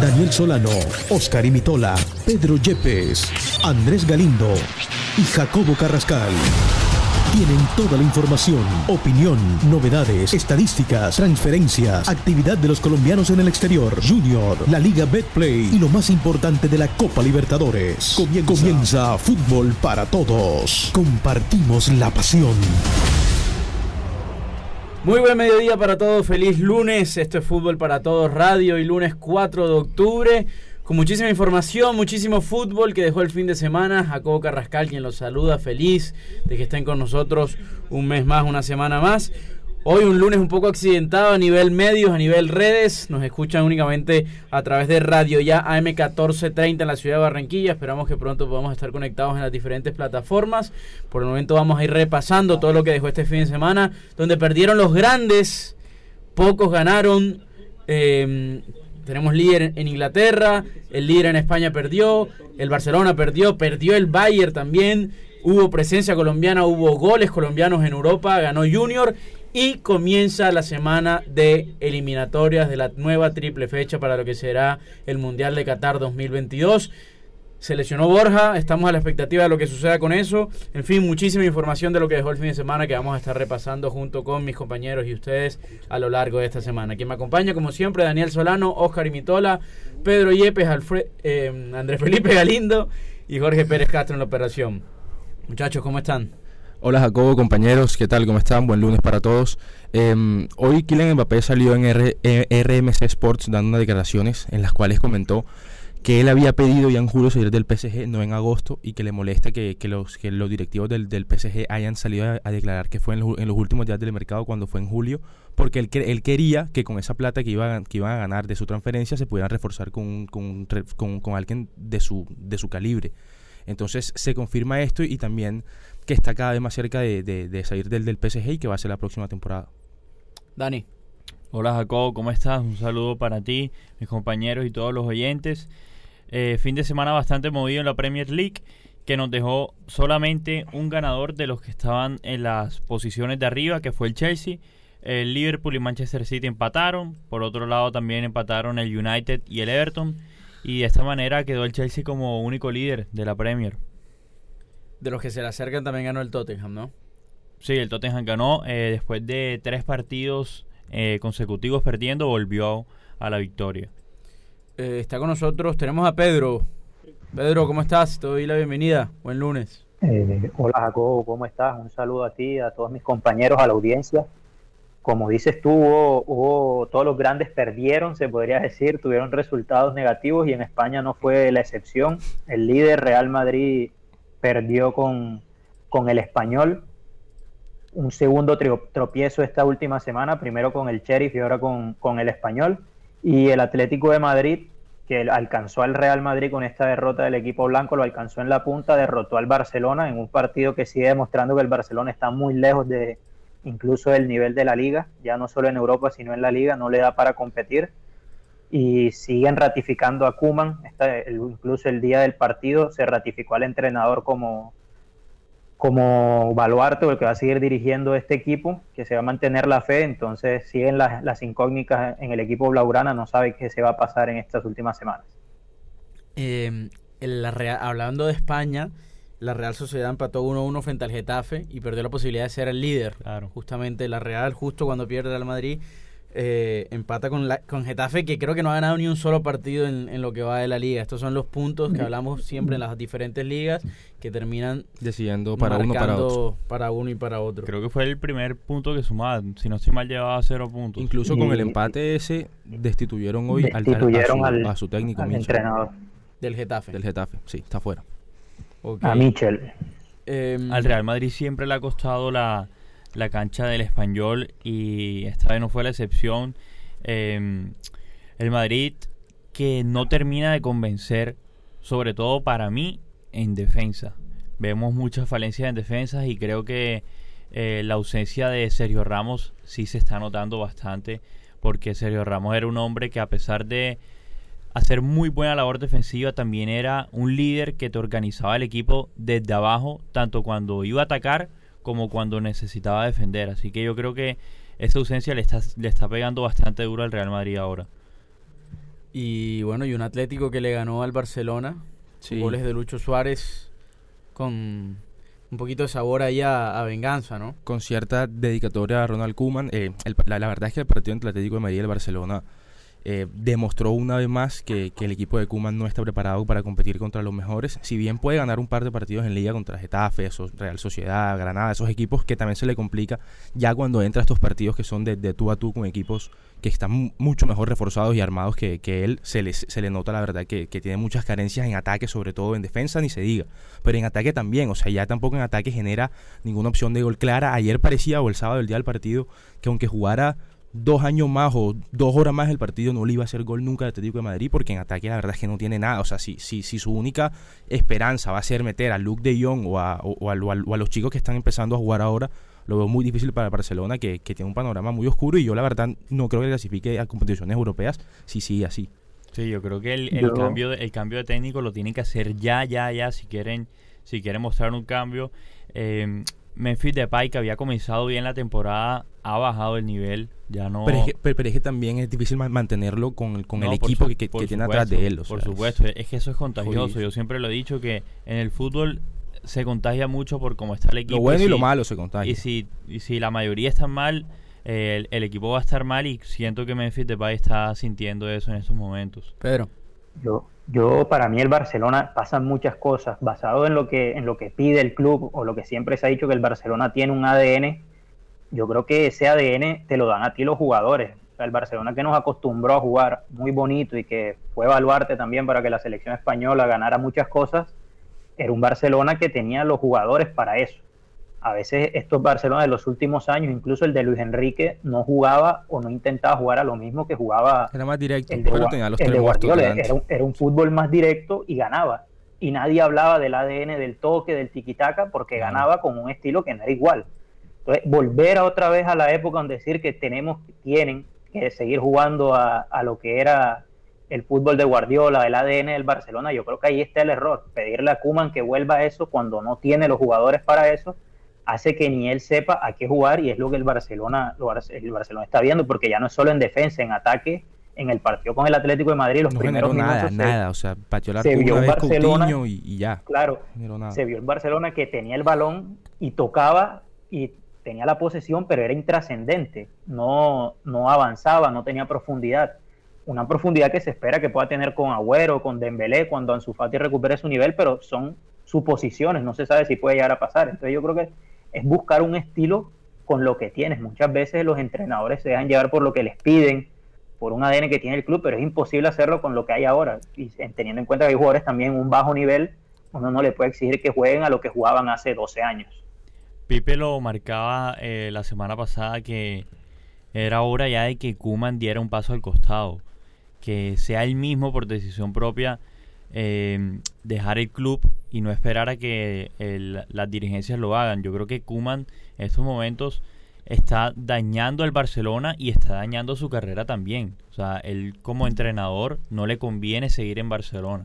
Daniel Solano, Oscar Imitola, Pedro Yepes, Andrés Galindo y Jacobo Carrascal. Tienen toda la información, opinión, novedades, estadísticas, transferencias, actividad de los colombianos en el exterior, Junior, la Liga Betplay y lo más importante de la Copa Libertadores. Comienza, Comienza Fútbol para Todos. Compartimos la pasión. Muy buen mediodía para todos, feliz lunes, esto es Fútbol para Todos Radio y lunes 4 de octubre con muchísima información, muchísimo fútbol que dejó el fin de semana. Jacobo Carrascal, quien los saluda, feliz de que estén con nosotros un mes más, una semana más. Hoy un lunes un poco accidentado a nivel medios, a nivel redes. Nos escuchan únicamente a través de Radio Ya AM1430 en la ciudad de Barranquilla. Esperamos que pronto podamos estar conectados en las diferentes plataformas. Por el momento vamos a ir repasando todo lo que dejó este fin de semana, donde perdieron los grandes, pocos ganaron. Eh, tenemos líder en Inglaterra, el líder en España perdió, el Barcelona perdió, perdió el Bayern también, hubo presencia colombiana, hubo goles colombianos en Europa, ganó Junior y comienza la semana de eliminatorias de la nueva triple fecha para lo que será el Mundial de Qatar 2022 se lesionó Borja, estamos a la expectativa de lo que suceda con eso. En fin, muchísima información de lo que dejó el fin de semana que vamos a estar repasando junto con mis compañeros y ustedes a lo largo de esta semana. Quien me acompaña, como siempre, Daniel Solano, Oscar Imitola, Pedro Yepes, Alfred, eh, Andrés Felipe Galindo y Jorge Pérez Castro en la operación. Muchachos, ¿cómo están? Hola Jacobo, compañeros, ¿qué tal? ¿Cómo están? Buen lunes para todos. Eh, hoy Kylian Mbappé salió en R RMC Sports dando unas declaraciones en las cuales comentó que él había pedido ya en julio salir del PSG, no en agosto, y que le molesta que, los, que los directivos del, del PSG hayan salido a, declarar que fue en los, últimos días del mercado cuando fue en julio, porque él, quería que con esa plata que, iba, que iban a ganar de su transferencia se pudieran reforzar con, con, con, alguien de su, de su calibre. Entonces se confirma esto y también que está cada vez más cerca de, de, salir del, del PSG y que va a ser la próxima temporada. Dani. Hola Jacobo, ¿cómo estás? Un saludo para ti, mis compañeros y todos los oyentes. Eh, fin de semana bastante movido en la Premier League que nos dejó solamente un ganador de los que estaban en las posiciones de arriba, que fue el Chelsea. El Liverpool y Manchester City empataron. Por otro lado también empataron el United y el Everton. Y de esta manera quedó el Chelsea como único líder de la Premier. De los que se le acercan también ganó el Tottenham, ¿no? Sí, el Tottenham ganó. Eh, después de tres partidos eh, consecutivos perdiendo, volvió a la victoria. Eh, está con nosotros, tenemos a Pedro. Pedro, ¿cómo estás? Te doy la bienvenida. Buen lunes. Eh, hola Jacobo, ¿cómo estás? Un saludo a ti, a todos mis compañeros, a la audiencia. Como dices tú, hubo, todos los grandes perdieron, se podría decir, tuvieron resultados negativos y en España no fue la excepción. El líder Real Madrid perdió con, con el español. Un segundo tropiezo esta última semana, primero con el Sheriff y ahora con, con el español y el Atlético de Madrid, que alcanzó al Real Madrid con esta derrota del equipo blanco, lo alcanzó en la punta, derrotó al Barcelona en un partido que sigue demostrando que el Barcelona está muy lejos de incluso del nivel de la liga, ya no solo en Europa, sino en la liga, no le da para competir. Y siguen ratificando a Kuman, incluso el día del partido se ratificó al entrenador como, como baluarte o el que va a seguir dirigiendo este equipo, que se va a mantener la fe, entonces siguen las, incógnitas en el equipo Blaurana, no sabe qué se va a pasar en estas últimas semanas. Eh, hablando de España, la Real Sociedad empató 1-1 frente al Getafe y perdió la posibilidad de ser el líder. Claro. Justamente la Real, justo cuando pierde el Madrid, eh, empata con, la, con Getafe, que creo que no ha ganado ni un solo partido en, lo que va de la liga. Estos son los puntos que hablamos siempre en las diferentes ligas que terminan decidiendo para uno para otro. Para uno y para otro. Creo que fue el primer punto que sumaba. Si no estoy mal, llevaba cero puntos. Incluso con el empate ese, destituyeron hoy al, a, su, técnico, entrenador del Getafe. Del Getafe, sí, está fuera. A Michel. Em, al Real Madrid siempre le ha costado la la cancha del español y esta vez no fue la excepción. Em, el Madrid que no termina de convencer, sobre todo para mí, en defensa. Vemos muchas falencias en defensa y creo que eh, la ausencia de Sergio Ramos sí se está notando bastante, porque Sergio Ramos era un hombre que a pesar de hacer muy buena labor defensiva, también era un líder que te organizaba el equipo desde abajo, tanto cuando iba a atacar como cuando necesitaba defender. Así que yo creo que esa ausencia le está, le está pegando bastante duro al Real Madrid ahora. Y bueno, y un Atlético que le ganó al Barcelona. Goles de Lucho Suárez con un poquito de sabor ahí a, venganza, ¿no? Con cierta dedicatoria a Ronald Koeman. Eh, la, la, verdad es que el partido entre el Atlético de Madrid y el Barcelona eh, demostró una vez más que, el equipo de Kuman no está preparado para competir contra los mejores. Si bien puede ganar un par de partidos en liga contra Getafe, Real Sociedad, Granada, esos equipos que también se le complica ya cuando entra estos partidos que son de, tú a tú con equipos que están mucho mejor reforzados y armados que, él, se le, se le nota la verdad que, tiene muchas carencias en ataque, sobre todo en defensa, ni se diga. Pero en ataque también, o sea, ya tampoco en ataque genera ninguna opción de gol clara. Ayer parecía, o el sábado, el día del partido, que aunque jugara dos años más o dos horas más el partido no le iba a hacer gol nunca al Atlético de Madrid porque en ataque la verdad es que no tiene nada. O sea, si, si, si su única esperanza va a ser meter a Luke de Jong o a, o, a, los chicos que están empezando a jugar ahora, lo veo muy difícil para Barcelona que, tiene un panorama muy oscuro y yo la verdad no creo que clasifique a competiciones europeas si sigue así. Sí, yo creo que el, cambio, el cambio de técnico lo tienen que hacer ya, ya, ya si quieren, si quieren mostrar un cambio. Eh, Memphis Depay, que había comenzado bien la temporada, ha bajado el nivel. Ya no... pero, es que, también es difícil mantenerlo con, con el equipo que, tiene atrás de él. por supuesto, es que eso es contagioso. Yo siempre lo he dicho que en el fútbol se contagia mucho por cómo está el equipo. Lo bueno y, lo malo se contagia. Y si, y si la mayoría están mal, el, el, equipo va a estar mal y siento que Memphis Depay está sintiendo eso en estos momentos. Pedro. Yo, yo, para mí el Barcelona pasan muchas cosas basado en lo que en lo que pide el club o lo que siempre se ha dicho que el Barcelona tiene un ADN. Yo creo que ese ADN te lo dan a ti los jugadores. el Barcelona que nos acostumbró a jugar muy bonito y que fue evaluarte también para que la selección española ganara muchas cosas, era un Barcelona que tenía los jugadores para eso a veces estos Barcelona de los últimos años, incluso el de Luis Enrique, no jugaba o no intentaba jugar a lo mismo que jugaba. Era más directo, el de, Guardiola. Era un, fútbol más directo y ganaba. Y nadie hablaba del ADN, del toque, del tiquitaca, porque ganaba con un estilo que no era igual. Entonces, volver a otra vez a la época donde decir que tenemos, tienen que seguir jugando a, a lo que era el fútbol de Guardiola, el ADN del Barcelona, yo creo que ahí está el error. Pedirle a Kuman que vuelva a eso cuando no tiene los jugadores para eso hace que ni él sepa a qué jugar y es lo que el Barcelona, el Barcelona está viendo, porque ya no es solo en defensa, en ataque, en el partido con el Atlético de Madrid, los primeros nada, nada, o sea, se vio una Barcelona, y, ya. Claro, se vio el Barcelona que tenía el balón y tocaba y tenía la posesión, pero era intrascendente, no, no avanzaba, no tenía profundidad. Una profundidad que se espera que pueda tener con Agüero, con Dembélé, cuando Ansu Fati recupere su nivel, pero son suposiciones, no se sabe si puede llegar a pasar. Entonces yo creo que es buscar un estilo con lo que tienes. Muchas veces los entrenadores se dejan llevar por lo que les piden, por un ADN que tiene el club, pero es imposible hacerlo con lo que hay ahora. Y teniendo en cuenta que hay jugadores también en un bajo nivel, uno no le puede exigir que jueguen a lo que jugaban hace 12 años. Pipe lo marcaba eh, la semana pasada que era hora ya de que Kuman diera un paso al costado, que sea él mismo por decisión propia eh, dejar el club y no esperar a que las dirigencias lo hagan. Yo creo que Kuman en estos momentos está dañando al Barcelona y está dañando su carrera también. O sea, él como entrenador no le conviene seguir en Barcelona.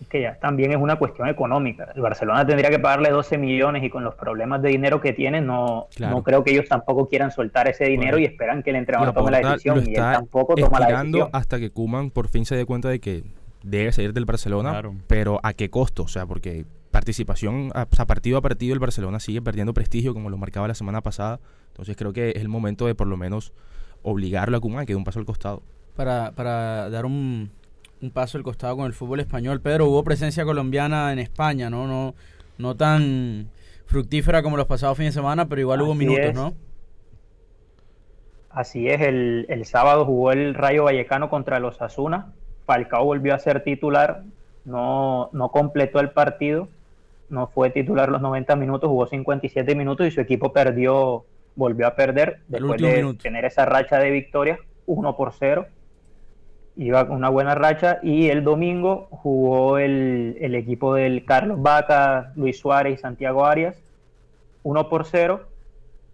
Es que ya también es una cuestión económica. El Barcelona tendría que pagarle 12 millones y con los problemas de dinero que tiene, no, no creo que ellos tampoco quieran soltar ese dinero y esperan que el entrenador tome la decisión. Y él tampoco toma la decisión. hasta que Kuman por fin se dé cuenta de que debe salir del Barcelona, pero ¿a qué costo? O sea, porque participación, a, partido a partido el Barcelona sigue perdiendo prestigio, como lo marcaba la semana pasada. Entonces creo que es el momento de por lo menos obligarlo a Koeman a que dé un paso al costado. Para, para dar un, un paso al costado con el fútbol español, Pedro, hubo presencia colombiana en España, ¿no? No, no tan fructífera como los pasados fines de semana, pero igual hubo minutos, ¿no? Así es, el, el sábado jugó el Rayo Vallecano contra los Asuna Falcao volvió a ser titular, no, no completó el partido, no fue titular los 90 minutos, jugó 57 minutos y su equipo perdió, volvió a perder después de tener esa racha de victorias, 1 por 0. iba con una buena racha y el domingo jugó el, el equipo del Carlos Vaca, Luis Suárez y Santiago Arias, 1 por 0,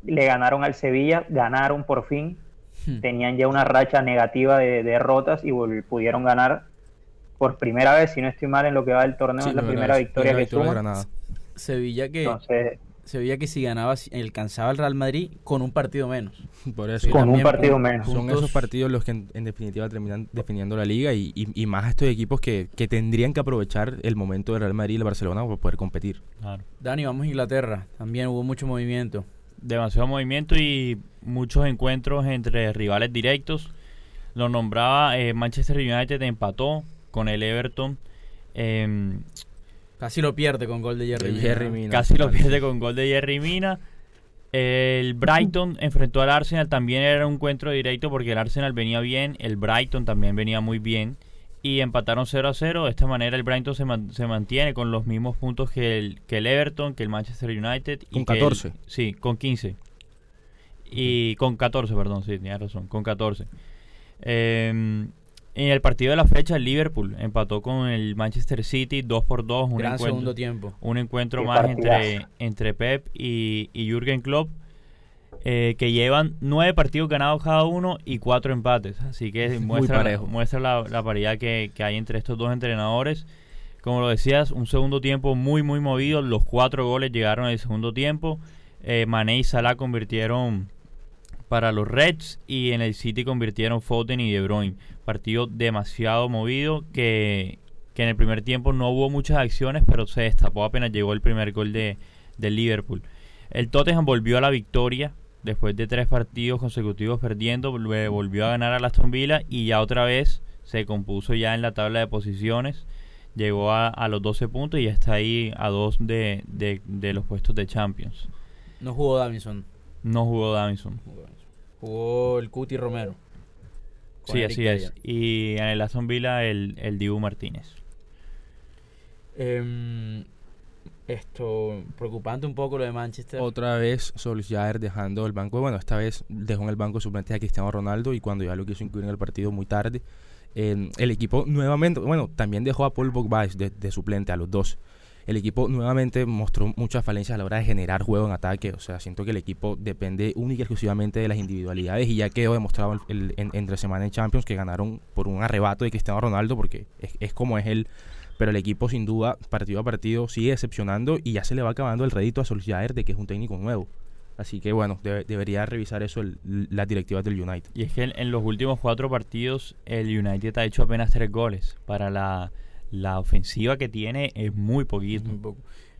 le ganaron al Sevilla, ganaron por fin, hmm. tenían ya una racha negativa de, derrotas y pudieron ganar por primera vez, si no estoy mal en lo que va del torneo, es la primera victoria que tuvo. Sevilla que se veía que si ganaba alcanzaba el Real Madrid con un partido menos. Por eso. con un partido menos. Son esos partidos los que en, definitiva terminan definiendo la liga y, y, más estos equipos que, que, tendrían que aprovechar el momento del Real Madrid y el Barcelona para poder competir. Dani, vamos a Inglaterra. También hubo mucho movimiento. Demasiado movimiento y muchos encuentros entre rivales directos. Lo nombraba eh, Manchester United empató con el Everton. Eh, Casi lo pierde con gol de Jerry, Mina. Casi lo pierde con gol de Jerry Mina. El Brighton enfrentó al Arsenal, también era un encuentro directo porque el Arsenal venía bien, el Brighton también venía muy bien y empataron 0 a 0. De esta manera el Brighton se, se mantiene con los mismos puntos que el, que el Everton, que el Manchester United. Con 14. sí, con 15. Y con 14, perdón, sí, tenía razón, con 14. Eh, en el partido de la fecha, el Liverpool empató con el Manchester City 2 por 2 Un Gran segundo tiempo. Un encuentro más entre, entre Pep y, y Jürgen Klopp, eh, que llevan nueve partidos ganados cada uno y cuatro empates. Así que muestra, muestra la, paridad que, hay entre estos dos entrenadores. Como lo decías, un segundo tiempo muy, muy movido. Los cuatro goles llegaron en el segundo tiempo. Eh, Mané y Salah convirtieron para los Reds y en el City convirtieron Foden y De Bruyne. Partido demasiado movido que, en el primer tiempo no hubo muchas acciones, pero se destapó apenas llegó el primer gol de, Liverpool. El Tottenham volvió a la victoria después de tres partidos consecutivos perdiendo, volvió a ganar a Aston Villa y ya otra vez se compuso ya en la tabla de posiciones. Llegó a, los 12 puntos y ya está ahí a dos de, los puestos de Champions. No jugó Davison. No jugó Davison. Jugó el Cuti Romero. Sí, así es. Y en el Aston Villa el, el Dibu Martínez. Em, esto, preocupante un poco lo de Manchester. Otra vez Solskjaer dejando el banco. Bueno, esta vez dejó en el banco suplente a Cristiano Ronaldo y cuando ya lo quiso incluir en el partido muy tarde. Em, el equipo nuevamente, bueno, también dejó a Paul Pogba de suplente a los dos el equipo nuevamente mostró muchas falencias a la hora de generar juego en ataque. O sea, siento que el equipo depende única y exclusivamente de las individualidades y ya quedó demostrado el, entre semana en Champions que ganaron por un arrebato de Cristiano Ronaldo porque es, como es él. Pero el equipo sin duda, partido a partido, sigue decepcionando y ya se le va acabando el rédito a Solskjaer de que es un técnico nuevo. Así que bueno, debería revisar eso las directivas del United. Y es que en, los últimos cuatro partidos el United ha hecho apenas tres goles para la la ofensiva que tiene es muy poquito.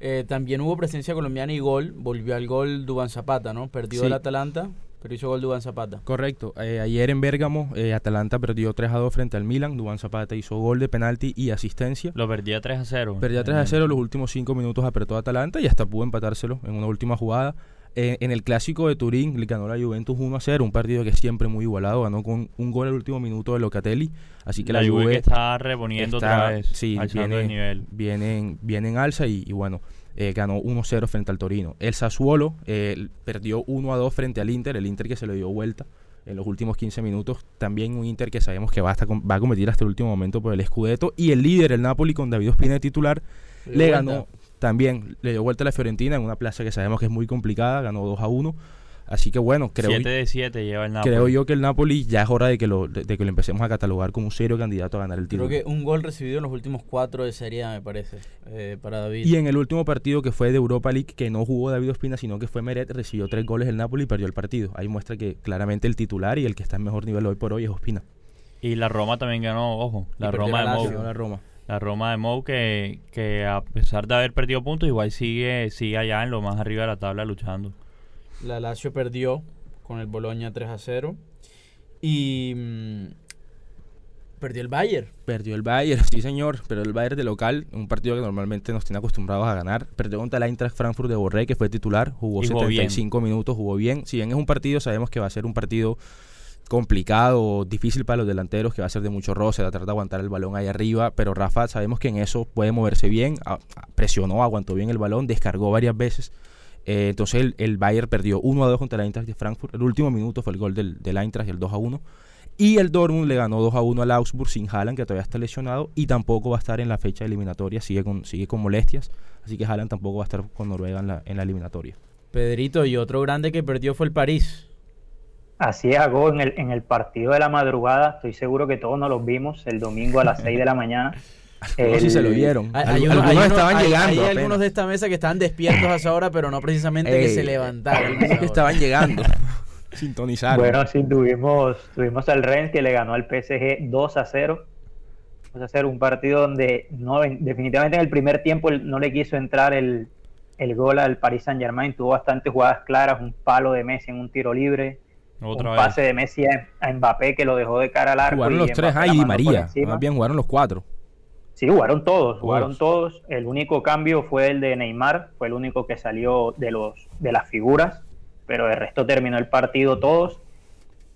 Eh, también hubo presencia colombiana y gol. Volvió al gol Dubán Zapata, ¿no? Perdió el Atalanta, pero hizo gol Dubán Zapata. Correcto. Eh, ayer en Bérgamo, eh, Atalanta perdió 3 a 2 frente al Milan. Dubán Zapata hizo gol de penalti y asistencia. Lo perdía 3 a 0. Perdía 3 a 0. Los últimos 5 minutos apretó a Atalanta y hasta pudo empatárselo en una última jugada. Eh, en el clásico de Turín le ganó la Juventus 1 a 0, un partido que es siempre muy igualado, ganó con un gol al último minuto de Locatelli, así que la, la Juve, está reponiendo otra vez, sí, viene, nivel. Viene, en alza y, bueno, eh, ganó 1-0 frente al Torino. El Sassuolo eh, perdió 1-2 frente al Inter, el Inter que se le dio vuelta en los últimos 15 minutos, también un Inter que sabemos que va, va a competir hasta el último momento por el Scudetto, y el líder, el Napoli, con David Ospina de titular, le ganó también le dio vuelta a la Fiorentina en una plaza que sabemos que es muy complicada, ganó 2 a 1. Así que bueno, creo, 7 de 7 lleva el Napoli. creo yo que el Napoli ya es hora de que, lo, de, que lo empecemos a catalogar como un serio candidato a ganar el título. Creo que un gol recibido en los últimos cuatro de Serie A, me parece, eh, para David. Y en el último partido que fue de Europa League, que no jugó David Ospina, sino que fue Meret, recibió tres goles el Napoli y perdió el partido. Ahí muestra que claramente el titular y el que está en mejor nivel hoy por hoy es Ospina. Y la Roma también ganó, ojo, la Roma de La Roma la Roma de Mou que, que, a pesar de haber perdido puntos igual sigue sigue allá en lo más arriba de la tabla luchando. La Lazio perdió con el Boloña 3 a 0 y mm, perdió el Bayern. Perdió el Bayern, sí señor, pero el Bayern de local, un partido que normalmente nos tiene acostumbrados a ganar. Perdió contra el Eintracht Frankfurt de Borré que fue titular, jugó 75 minutos, jugó bien. Si bien es un partido, sabemos que va a ser un partido complicado, difícil para los delanteros, que va a ser de mucho roce, tratar de aguantar el balón ahí arriba, pero Rafa sabemos que en eso puede moverse bien, presionó, aguantó bien el balón, descargó varias veces. Eh, entonces el, Bayern perdió 1 a 2 contra el Eintracht de Frankfurt. El último minuto fue el gol del, del Eintracht, el 2 a 1. Y el Dortmund le ganó 2 a 1 al Augsburg sin Haaland, que todavía está lesionado, y tampoco va a estar en la fecha eliminatoria, sigue con, sigue con molestias, así que Haaland tampoco va a estar con Noruega en la, en la eliminatoria. Pedrito, y otro grande que perdió fue el París. Así es, Hago, en el, en el partido de la madrugada, estoy seguro que todos nos los vimos el domingo a las 6 de la mañana. No si se lo vieron. Hay, algunos, estaban llegando. Hay, algunos de esta mesa que estaban despiertos a esa hora, pero no precisamente que se levantaron. que estaban llegando. Sintonizaron. Bueno, sí, tuvimos, tuvimos al Rennes que le ganó al PSG 2 a 0. 2 a 0, un partido donde no, definitivamente en el primer tiempo no le quiso entrar el, el gol al Paris Saint Germain. Tuvo bastantes jugadas claras, un palo de Messi en un tiro libre un pase de Messi a Mbappé que lo dejó de cara al arco. Jugaron los tres, ahí María. Más bien jugaron los cuatro. Sí, jugaron todos, jugaron todos. El único cambio fue el de Neymar, fue el único que salió de los de las figuras, pero el resto terminó el partido todos.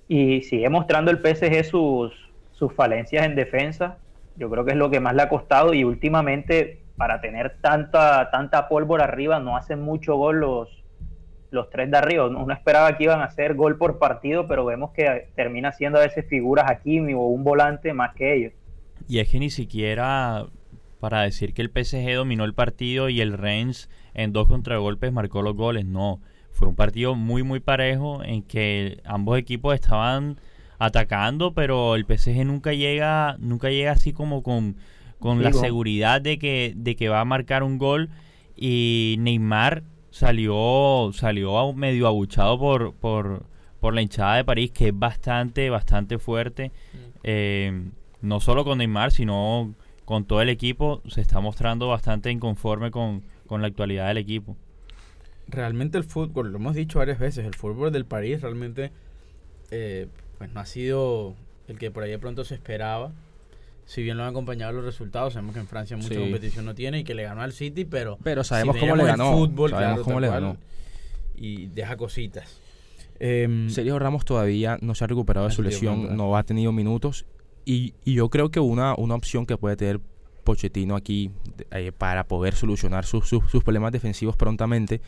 Y sigue mostrando el PSG sus, sus falencias en defensa. Yo creo que es lo que más le ha costado y últimamente para tener tanta, tanta pólvora arriba no hacen mucho gol los, los tres de arriba. Uno esperaba que iban a hacer gol por partido, pero vemos que termina siendo a veces figuras aquí o un volante más que ellos. Y es que ni siquiera para decir que el PSG dominó el partido y el Rennes en dos contragolpes marcó los goles, no. Fue un partido muy muy parejo en que ambos equipos estaban atacando, pero el PSG nunca llega nunca llega así como con, con la seguridad de que de que va a marcar un gol y Neymar salió, salió medio abuchado por, por, por la hinchada de París, que es bastante, bastante fuerte. Mm. Eh, no solo con Neymar, sino con todo el equipo. Se está mostrando bastante inconforme con, la actualidad del equipo. Realmente el fútbol, lo hemos dicho varias veces, el fútbol del París realmente eh, pues no ha sido el que por ahí de pronto se esperaba si bien lo han acompañado los resultados, sabemos que en Francia mucha competición no tiene y que le ganó al City, pero, pero sabemos cómo le ganó. Fútbol, sabemos cómo le ganó. Y deja cositas. Eh, Sergio Ramos todavía no se ha recuperado de su lesión, no ha tenido minutos. Y, y, yo creo que una, una opción que puede tener Pochettino aquí eh, para poder solucionar sus, problemas defensivos prontamente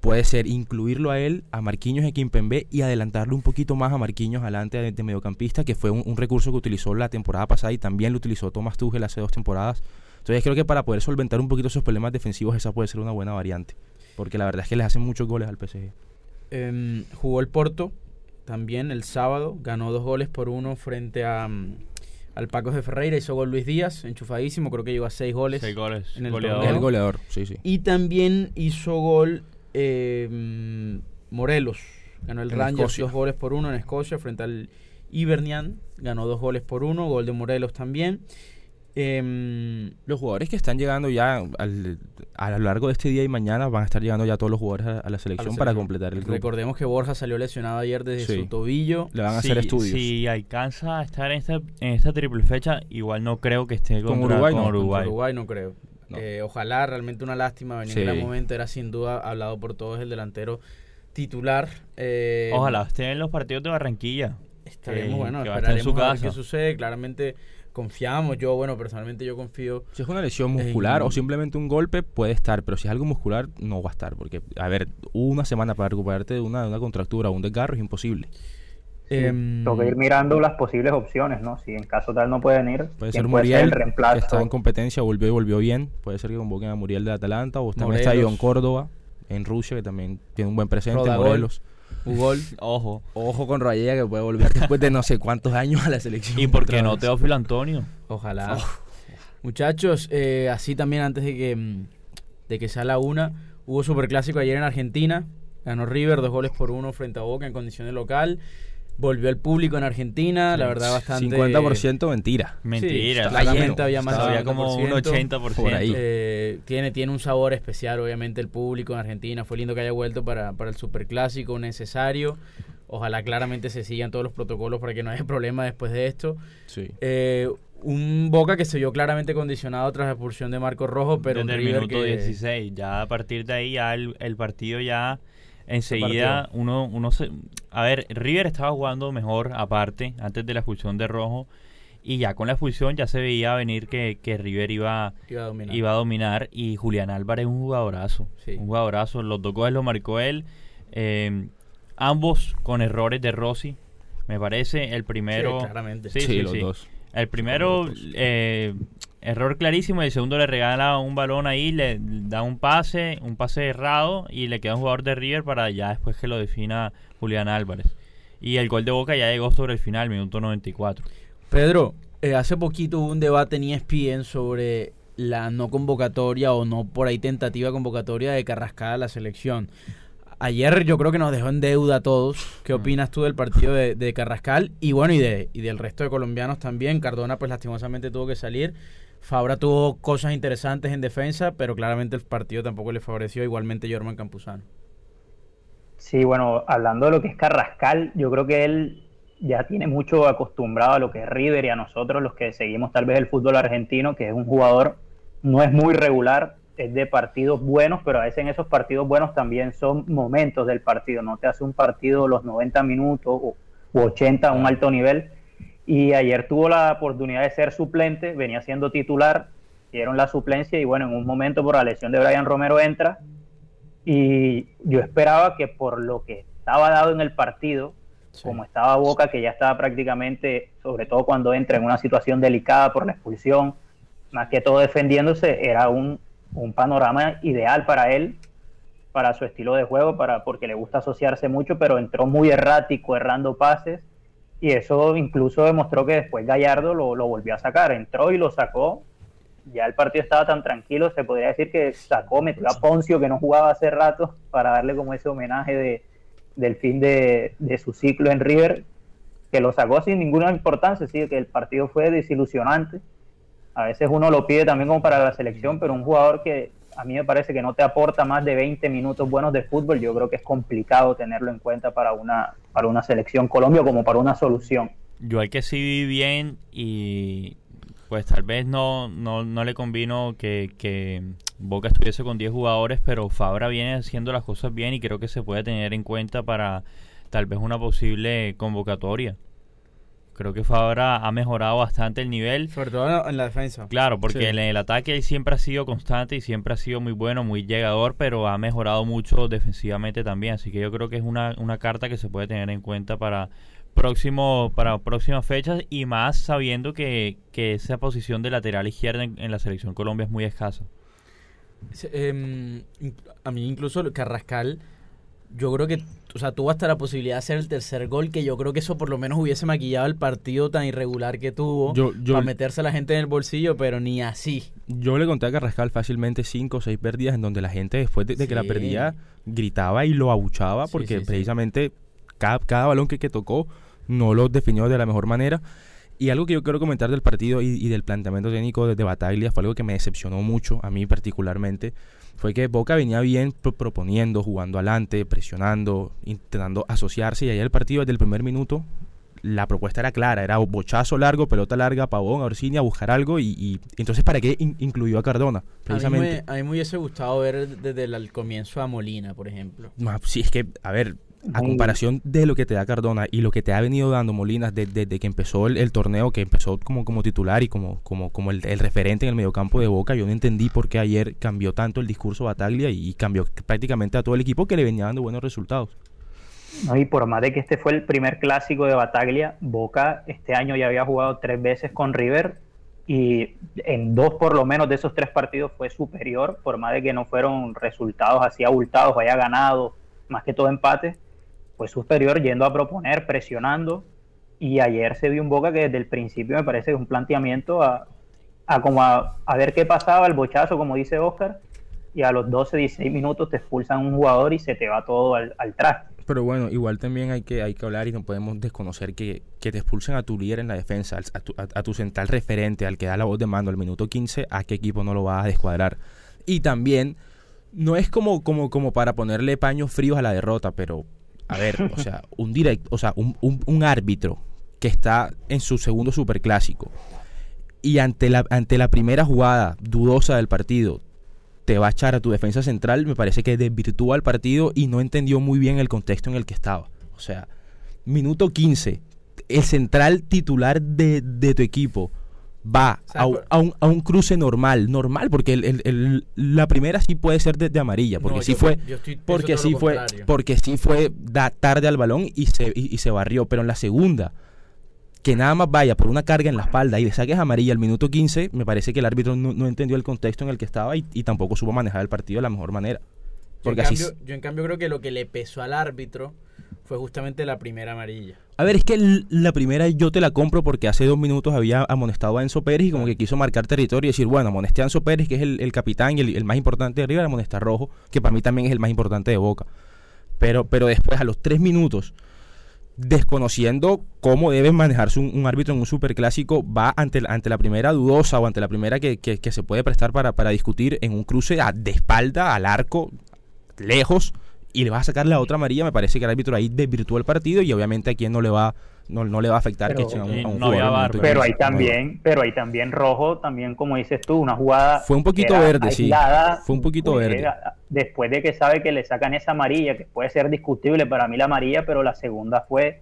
puede ser incluirlo a él, a Marquinhos y Kimpembe y adelantarlo un poquito más a Marquinhos adelante de, mediocampista, que fue un, recurso que utilizó la temporada pasada y también lo utilizó Thomas Tuchel hace dos temporadas. Entonces creo que para poder solventar un poquito esos problemas defensivos esa puede ser una buena variante, porque la verdad es que les hacen muchos goles al PSG. Em, jugó el Porto también el sábado, ganó dos goles por uno frente a... Mm, al Paco de Ferreira, hizo gol Luis Díaz, enchufadísimo, creo que llegó a seis goles. Seis goles, en el goleador. El goleador, sí, sí. Y también hizo gol eh, Morelos ganó el Rangers dos goles por uno en Escocia frente al Ibernian. Ganó dos goles por uno, gol de Morelos también. Em, los jugadores que están llegando ya a lo largo de este día y mañana van a estar llegando ya todos los jugadores a, la, selección para completar el grupo. Recordemos que Borja salió lesionado ayer desde su tobillo. Le van a hacer estudios. Si alcanza a estar en esta, en esta triple fecha, igual no creo que esté con Uruguay. Con Uruguay no creo. Eh, ojalá, realmente una lástima, venir en el momento, era sin duda hablado por todos el delantero titular. Eh, ojalá esté en los partidos de Barranquilla. Estaremos, bueno, esperaremos a ver qué sucede. Claramente confiamos, yo, bueno, personalmente yo confío. Si es una lesión muscular o simplemente un golpe, puede estar, pero si es algo muscular, no va a estar, porque, a ver, una semana para recuperarte de una, de una contractura o un desgarro es imposible. Eh, Toca ir mirando las posibles opciones, ¿no? Si en caso tal no pueden ir, puede ser Muriel, que está en competencia, volvió y volvió bien. Puede ser que convoquen a Muriel de Atalanta o también está Ion Córdoba en Rusia, que también tiene un buen presente. Morelos. Ugol, ojo. Ojo con Rayella que puede volver después de no sé cuántos años a la selección. ¿Y por qué no Teófilo Antonio? Ojalá. Oh. Muchachos, eh, así también antes de que, mm, de que sea la una, hubo superclásico ayer en Argentina. Ganó River dos goles por uno frente a Boca en condiciones local. Volvió el público en Argentina, la verdad bastante... 50% mentira. Mentira. Sí, había más había como un 80%. Por ahí. Eh, tiene, tiene un sabor especial, obviamente, el público en Argentina. Fue lindo que haya vuelto para, para el superclásico necesario. Ojalá claramente se sigan todos los protocolos para que no haya problema después de esto. Sí. Eh, un Boca que se vio claramente condicionado tras la expulsión de Marco Rojo, pero Desde el minuto 16. Ya a partir de ahí ya el, el partido ya enseguida uno, uno se... A ver, River estaba jugando mejor aparte, antes de la expulsión de Rojo, y ya con la expulsión ya se veía venir que, que River iba, iba, a dominar. y Julián Álvarez un jugadorazo, un jugadorazo, los dos goles lo marcó él, eh, ambos con errores de Rossi, me parece. El primero. Sí, claramente. Sí, los dos. El primero, eh, error clarísimo. Y el segundo le regala un balón ahí, le da un pase, un pase errado. Y le queda un jugador de River para ya después que lo defina Julián Álvarez. Y el gol de Boca ya llegó sobre el final, minuto 94. Pedro, eh, hace poquito hubo un debate en ESPN sobre la no convocatoria o no por ahí tentativa convocatoria de Carrascal a la selección. Ayer yo creo que nos dejó en deuda a todos. ¿Qué opinas tú del partido de, Carrascal? Y bueno, y, de, y del resto de colombianos también. Cardona pues lastimosamente tuvo que salir. Fabra tuvo cosas interesantes en defensa, pero claramente el partido tampoco le favoreció. Igualmente Jorman Campuzano. Sí, bueno, hablando de lo que es Carrascal, yo creo que él ya tiene mucho acostumbrado a lo que es River y a nosotros los que seguimos tal vez el fútbol argentino, que es un jugador no es muy regular, es de partidos buenos, pero a veces en esos partidos buenos también son momentos del partido, no te hace un partido los 90 minutos o, u 80 a un alto nivel. Y ayer tuvo la oportunidad de ser suplente, venía siendo titular, dieron la suplencia y bueno, en un momento por la lesión de Brian Romero entra. Y yo esperaba que por lo que estaba dado en el partido, como estaba Boca, que ya estaba prácticamente, sobre todo cuando entra en una situación delicada por la expulsión, más que todo defendiéndose, era un, panorama ideal para él, para su estilo de juego, para, porque le gusta asociarse mucho, pero entró muy errático, errando pases, y eso incluso demostró que después Gallardo lo, lo volvió a sacar, entró y lo sacó, ya el partido estaba tan tranquilo, se podría decir que sacó, metió a Poncio, que no jugaba hace rato, para darle como ese homenaje de, del fin de, de su ciclo en River, que lo sacó sin ninguna importancia, sí, que el partido fue desilusionante, a veces uno lo pide también como para la selección, pero un jugador que a mí me parece que no te aporta más de 20 minutos buenos de fútbol, yo creo que es complicado tenerlo en cuenta para una, para una selección Colombia como para una solución. Yo hay que sí bien y pues tal vez no, no, no le convino que, que Boca estuviese con 10 jugadores, pero Fabra viene haciendo las cosas bien y creo que se puede tener en cuenta para tal vez una posible convocatoria. Creo que Fabra ha mejorado bastante el nivel. Sobre todo en la defensa. Claro, porque en el ataque él siempre ha sido constante y siempre ha sido muy bueno, muy llegador, pero ha mejorado mucho defensivamente también. Así que yo creo que es una, una carta que se puede tener en cuenta para próximo para próximas fechas y más sabiendo que, que esa posición de lateral izquierda en, la selección Colombia es muy escasa. Em, a mí incluso Carrascal yo creo que, o sea, tuvo hasta la posibilidad de hacer el tercer gol, que yo creo que eso por lo menos hubiese maquillado el partido tan irregular que tuvo para meterse a la gente en el bolsillo, pero ni así. Yo le conté a Carrascal fácilmente cinco o seis pérdidas en donde la gente después de, que la perdía gritaba y lo abuchaba porque precisamente cada, cada, balón que, que tocó no lo definió de la mejor manera. Y algo que yo quiero comentar del partido y, del planteamiento técnico de, de Bataglia fue algo que me decepcionó mucho, a mí particularmente, fue que Boca venía bien proponiendo, jugando adelante, presionando, intentando asociarse y ahí el partido desde el primer minuto la propuesta era clara, era bochazo largo, pelota larga, Pavón, Orsini a buscar algo y, entonces ¿para qué incluyó a Cardona? Precisamente. A mí, me, hubiese gustado ver desde el comienzo a Molina, por ejemplo. sí, es que, a ver, a comparación de lo que te da Cardona y lo que te ha venido dando Molinas desde, que empezó el, torneo, que empezó como, como titular y como, como, como el, referente en el mediocampo de Boca, yo no entendí por qué ayer cambió tanto el discurso Bataglia y, cambió prácticamente a todo el equipo que le venía dando buenos resultados. No, y por más de que este fue el primer clásico de Bataglia, Boca este año ya había jugado tres veces con River y en dos por lo menos de esos tres partidos fue superior, por más de que no fueron resultados así abultados, haya ganado, más que todo empate fue superior yendo a proponer, presionando. Y ayer se vio un Boca que desde el principio me parece que es un planteamiento a, a como a, ver qué pasaba, el bochazo, como dice Oscar, y a los 12, 16 minutos te expulsan un jugador y se te va todo al, al traste. Pero bueno, igual también hay que, hay que hablar y no podemos desconocer que, que te expulsen a tu líder en la defensa, a tu, a, tu, central referente, al que da la voz de mando al minuto 15, a qué equipo no lo va a descuadrar. Y también, no es como, como, como para ponerle paños fríos a la derrota, pero a ver, o sea, un directo, o sea, un, un, árbitro que está en su segundo superclásico y ante la, ante la primera jugada dudosa del partido te va a echar a tu defensa central, me parece que desvirtúa el partido y no entendió muy bien el contexto en el que estaba. O sea, minuto 15, el central titular de, de tu equipo va a, un, a, un, cruce normal, normal, porque el, el, la primera sí puede ser de, amarilla, porque sí fue, porque sí fue, porque sí fue da tarde al balón y se, y, se barrió, pero en la segunda, que nada más vaya por una carga en la espalda y le saques amarilla al minuto 15, me parece que el árbitro no, entendió el contexto en el que estaba y, y, tampoco supo manejar el partido de la mejor manera. Porque yo, en cambio, yo en cambio creo que lo que le pesó al árbitro fue justamente la primera amarilla. A ver, es que la primera yo te la compro porque hace dos minutos había amonestado a Enzo Pérez y como que quiso marcar territorio y decir, bueno, amonesté a Enzo Pérez, que es el, capitán y el, más importante de arriba, amonesta Rojo, que para mí también es el más importante de Boca. Pero, pero después, a los tres minutos, desconociendo cómo debe manejarse un, árbitro en un superclásico, va ante, ante la primera dudosa o ante la primera que, que, se puede prestar para, para discutir en un cruce de espalda al arco, lejos, y le vas a sacar la otra amarilla, me parece que el árbitro ahí desvirtuó el partido y obviamente a quien no le va no, no le va a afectar pero, que echen a un, jugador. Pero ahí también, pero ahí también rojo, también como dices tú, una jugada fue un poquito verde, sí. Fue un poquito verde. Después de que sabe que le sacan esa amarilla, que puede ser discutible para mí la amarilla, pero la segunda fue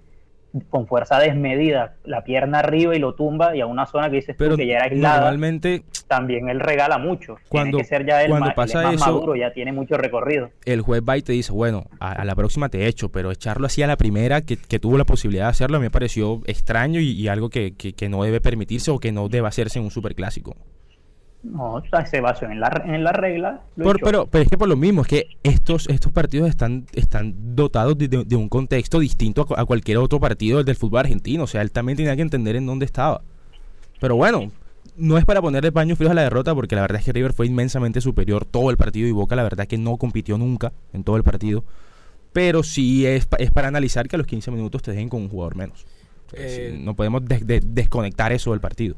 con fuerza desmedida, la pierna arriba y lo tumba y a una zona que dices tú que ya era aislada. Normalmente también él regala mucho. Cuando, tiene que ser ya el cuando pasa eso, maduro, ya tiene mucho recorrido. El juez va y te dice, bueno, a, la próxima te echo, pero echarlo así a la primera que, tuvo la posibilidad de hacerlo me pareció extraño y, algo que, que, no debe permitirse o que no debe hacerse en un superclásico. No, se basó en la, en la regla. pero, pero es que por lo mismo, es que estos, estos partidos están, están dotados de, un contexto distinto a, cualquier otro partido del fútbol argentino. O sea, él también tenía que entender en dónde estaba. Pero bueno, no es para ponerle paños fríos a la derrota, porque la verdad es que River fue inmensamente superior todo el partido y Boca la verdad es que no compitió nunca en todo el partido. Pero sí es, es para analizar que a los 15 minutos te dejen con un jugador menos. Eh, no podemos desconectar eso del partido.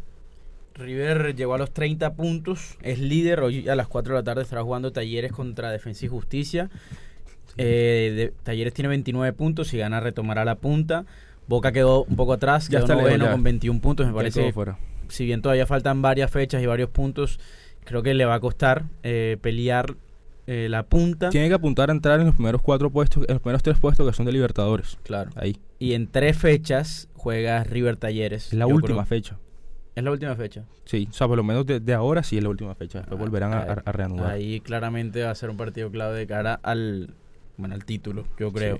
River llegó a los 30 puntos, es líder, hoy a las 4 de la tarde estará jugando Talleres contra Defensa y Justicia. Eh, talleres tiene 29 puntos, y gana retomará la punta. Boca quedó un poco atrás, ya quedó está noveno con 21 puntos, me parece. Si bien todavía faltan varias fechas y varios puntos, creo que le va a costar eh, pelear eh, la punta. Tiene que apuntar a entrar en los primeros cuatro puestos, en los primeros tres puestos que son de Libertadores. Claro. Ahí. Y en tres fechas juega River Talleres. la última fecha. Es la última fecha. Sí, o sea, por lo menos de, ahora sí es la última fecha. Después ah, volverán a, reanudar. Ahí claramente va a ser un partido clave de cara al, bueno, al título, yo creo.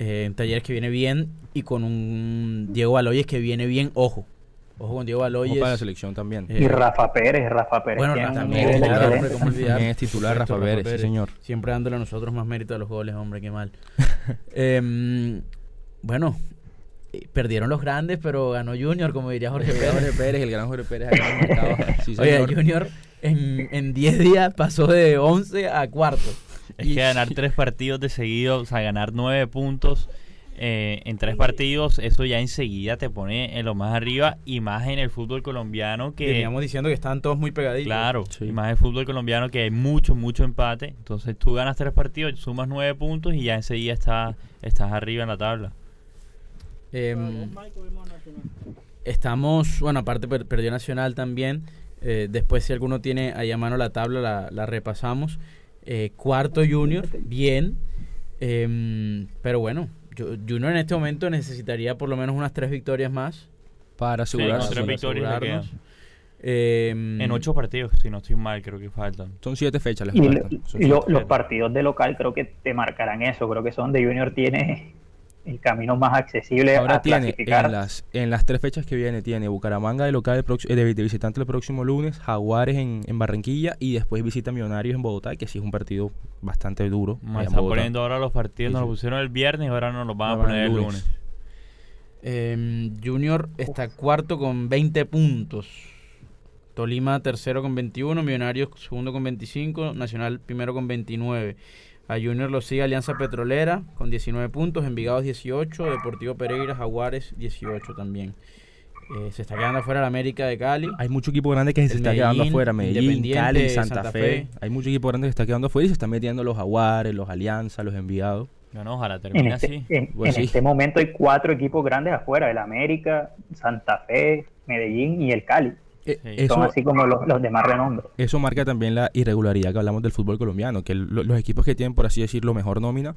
Eh, en Talleres que viene bien y con un Diego Baloyes que viene bien, ojo. Ojo con Diego Baloyes. para la selección también. y Rafa Pérez, Rafa Pérez. Bueno, también, es titular Rafa Pérez, señor. Siempre dándole a nosotros más mérito a los goles, hombre, qué mal. Em, bueno, perdieron los grandes, pero ganó Junior, como diría Jorge Pérez. el gran Jorge Pérez. Oye, Junior en 10 días pasó de 11 a cuarto. Es que ganar tres partidos de seguido, o sea, ganar nueve puntos eh, en tres partidos, eso ya enseguida te pone en lo más arriba y más en el fútbol colombiano que... Veníamos diciendo que estaban todos muy pegaditos. Claro, y más en el fútbol colombiano que hay mucho, mucho empate. Entonces tú ganas tres partidos, sumas nueve puntos y ya enseguida está, estás arriba en la tabla. Em, estamos, bueno, aparte perdió Nacional también. Eh, después, si alguno tiene ahí a mano la tabla, la, repasamos. Eh, cuarto Junior, bien. Em, pero bueno, Junior en este momento necesitaría por lo menos unas tres victorias más. Para asegurarse. tres victorias em, en ocho partidos, si no estoy mal, creo que faltan. Son siete fechas. y, los partidos de local creo que te marcarán eso. Creo que son de Junior tiene el camino más accesible Ahora tiene En las, en las tres fechas que viene, tiene Bucaramanga de local eh, de, visitante el próximo lunes, Jaguares en, en, Barranquilla y después visita Millonarios en Bogotá, que sí es un partido bastante duro. están poniendo ahora los partidos, nos lo pusieron el viernes y ahora nos los van a poner el lunes. Em, Junior está cuarto con 20 puntos. Tolima tercero con 21, Millonarios segundo con 25, Nacional primero con 29. A Junior lo sigue Alianza Petrolera con 19 puntos, Envigados 18, Deportivo Pereira, Jaguares 18 también. Eh, se está quedando afuera la América de Cali. Hay mucho equipo grande que se está quedando afuera. Medellín, Cali, Santa, Fe. Hay mucho equipo grande que se está quedando afuera y se están metiendo los Jaguares, los Alianza, los Enviados. No, no, ojalá termine este, así. En, pues este momento hay cuatro equipos grandes afuera: el América, Santa Fe, Medellín y el Cali. Eh, eso, Son así como los, demás renombres. Eso marca también la irregularidad que hablamos del fútbol colombiano, que los equipos que tienen, por así decirlo, mejor nómina,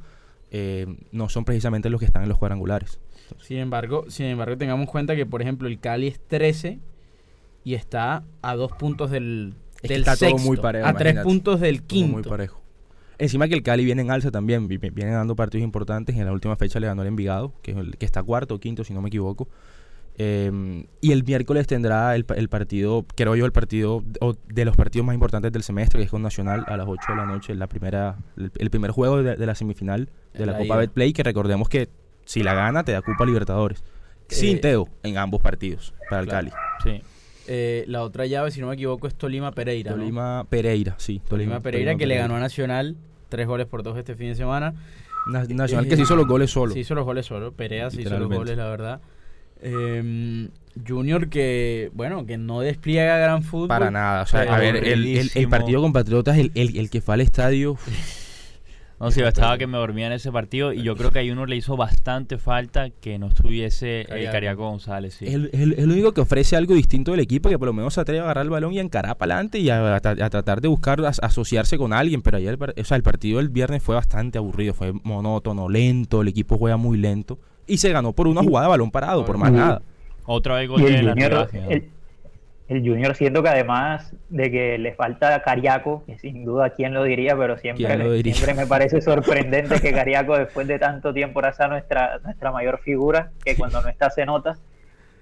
eh, no son precisamente los que están en los cuadrangulares. Sin embargo, sin embargo, tengamos en cuenta que, por ejemplo, el Cali es 13 y está a dos puntos del, Es que del está todo muy parejo, a tres puntos del Todo quinto. Muy parejo. Encima que el Cali viene en alza también, vi- vi- viene dando partidos importantes. En la última fecha le ganó el Envigado, que está cuarto o quinto, si no me equivoco. Eh, y el miércoles tendrá el, pa- el partido, creo yo, el partido o de los partidos más importantes del semestre, que es con Nacional a las 8 de la noche, la primera, el, el primer juego de, de la semifinal de la la Copa. Betplay, que recordemos que si la gana te da Copa Libertadores. Sin Eh, Teo en ambos partidos para el claro. Cali. Sí. Eh, la otra llave, si no me equivoco, es Tolima Pereira. ¿no? Tolima Pereira, sí. Tolima Pereira que le ganó a Nacional tres goles por dos este fin de semana. Na- Nacional que se hizo los goles solo. Se hizo los goles solo. Perea se hizo los goles, la verdad. Eh, Junior que, bueno, que no despliega gran fútbol. Para nada. O sea, a ver, el, el- partido con Patriotas, el, el, el que fue al estadio. No, sí, yo estaba que me dormía en ese partido y yo creo que a uno le hizo bastante falta que no estuviese el Cariaco. Cariaco González. Sí. Es el, único que ofrece algo distinto del equipo, que por lo menos se atreve a agarrar el balón y a encarar para adelante y a, a tra- a tratar de buscar as- asociarse con alguien. Pero ayer, o sea, el partido del viernes fue bastante aburrido, fue monótono, lento, el equipo juega muy lento. Y se ganó por una jugada de balón parado, por más nada. Otra vez gol Y de el la el, el Junior siento que además de que le falta Cariaco, que sin duda quién lo diría, pero siempre, ¿Quién lo diría? siempre me parece sorprendente que Cariaco después de tanto tiempo era nuestra, nuestra mayor figura, que cuando no está se nota.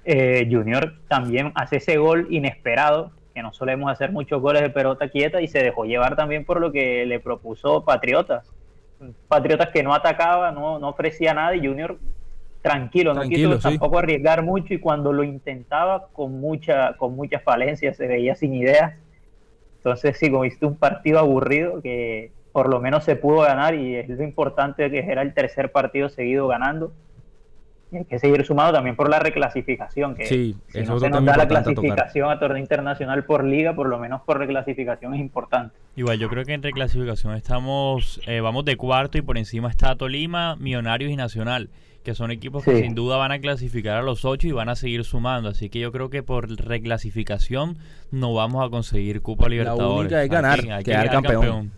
Eh, Junior también hace ese gol inesperado, que no solemos hacer muchos goles de pelota quieta y se dejó llevar también por lo que le propuso Patriotas. Patriotas que no atacaba, no, no ofrecía nada y Junior tranquilo, no Tranquilo, quiso sí. tampoco arriesgar mucho y cuando lo intentaba con mucha con muchas falencias se veía sin ideas. Entonces sí, como viste un partido aburrido que por lo menos se pudo ganar y es lo importante que era el tercer partido seguido ganando. Y hay que seguir sumando también por la reclasificación, que Sí, si es no se nos da la a tocar. clasificación a torneo internacional por liga, por lo menos por reclasificación es importante. Igual yo creo que en reclasificación estamos, eh, vamos de cuarto y por encima está Tolima, Millonarios y Nacional, que son equipos que sin duda van a clasificar a los ocho y van a seguir sumando. Así que yo creo que por reclasificación no vamos a conseguir Copa Libertadores. única es ganar, Hay que quedar quedar campeón.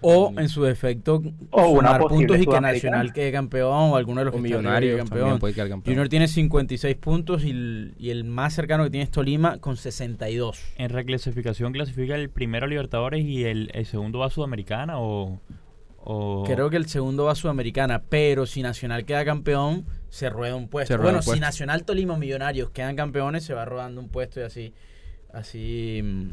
O en su defecto, O una puntos y que. Nacional quede campeón o alguno de los O que Millonarios quede también puede quedar campeón. Junior tiene 56 puntos y el, y el más cercano que tiene es Tolima con 62. En reclasificación clasifica el primero a Libertadores y el, el segundo va a Sudamericana o... o- Creo que el segundo va a Sudamericana, pero si Nacional queda campeón, se rueda un puesto. Rueda bueno, un si puesto. Nacional, Tolima Millonarios quedan campeones, se va rodando un puesto y así, así, mm,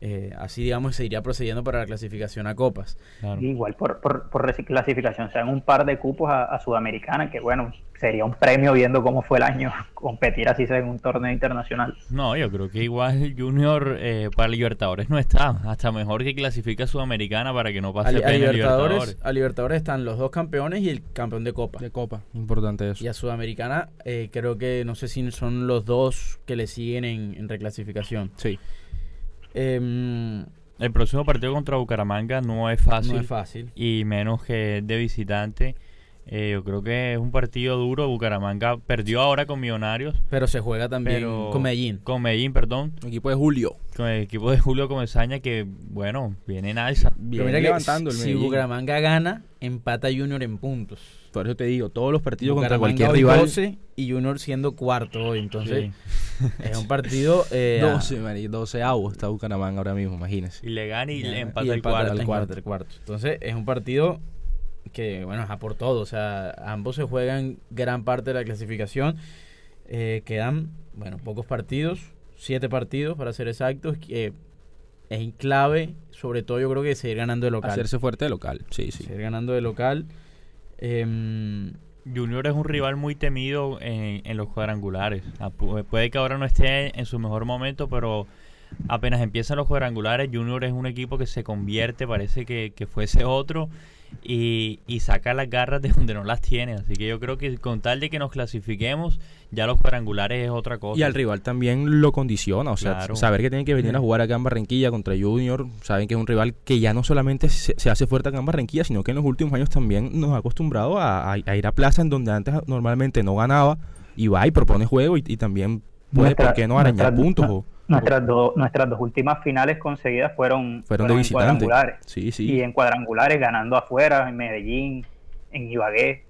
eh, así digamos, se iría procediendo para la clasificación a copas. Claro. Igual por, por, por reclasificación, o sea, en un par de cupos a, a Sudamericana, que bueno, sería un premio viendo cómo fue el año competir así sea en un torneo internacional. No, yo creo que igual Junior eh, para Libertadores no está. Hasta mejor que clasifica a Sudamericana para que no A, pase a Libertadores, Libertadores. a Libertadores están los dos campeones y el campeón de copa. De Copa, importante eso. Y a Sudamericana eh, creo que no sé si son los dos que le siguen en, en reclasificación. Sí. Em, El próximo partido contra Bucaramanga no es fácil. no es fácil. y menos que de visitante. Eh, yo creo que es un partido duro. Bucaramanga perdió ahora con Millonarios. Pero se juega también con Medellín. Con Medellín, perdón. Equipo de Julio. Con el equipo de Julio Comesaña que, bueno, viene en alza. Pero Viene mira que levantando el si Medellín. Bucaramanga gana, empata Junior en puntos. Por eso te digo, todos los partidos contra cualquier rival. 12 y Junior siendo cuarto hoy. Entonces, Sí. es un partido. eh, a- 12, Mari, 12 avos está Bucaramanga ahora mismo, imagínese. Y le gana y Ya, le empata y el cuarto. el el cuarto. el cuarto. Entonces, es un partido que, bueno, es a por todo. O sea, ambos se juegan gran parte de la clasificación. Eh, quedan, bueno, pocos partidos, siete partidos para ser exactos. Que es clave, sobre todo yo creo que seguir ganando de local. Hacerse fuerte de local, sí, sí. Seguir ganando de local. Em, Junior es un rival muy temido en, en los cuadrangulares. Ah, pu- Puede que ahora no esté en su mejor momento, pero apenas empiezan los cuadrangulares, Junior es un equipo que se convierte, parece que, que fuese otro, y, y saca las garras de donde no las tiene. Así que yo creo que con tal de que nos clasifiquemos, ya los cuadrangulares es otra cosa. Y al rival también lo condiciona, o sea, Claro. saber que tiene que venir a jugar acá en Barranquilla contra Junior, saben que es un rival que ya no solamente se, se hace fuerte acá en Barranquilla, sino que en los últimos años también nos ha acostumbrado a, a- a ir a plaza en donde antes normalmente no ganaba, y va y propone juego y, y también puede, Nuestra- ¿por qué no arañar nuestra- puntos? o- Nuestras, do- nuestras dos últimas finales conseguidas fueron, fueron de en visitante. cuadrangulares. Sí, sí. Y en cuadrangulares ganando afuera, en Medellín, en Ibagué.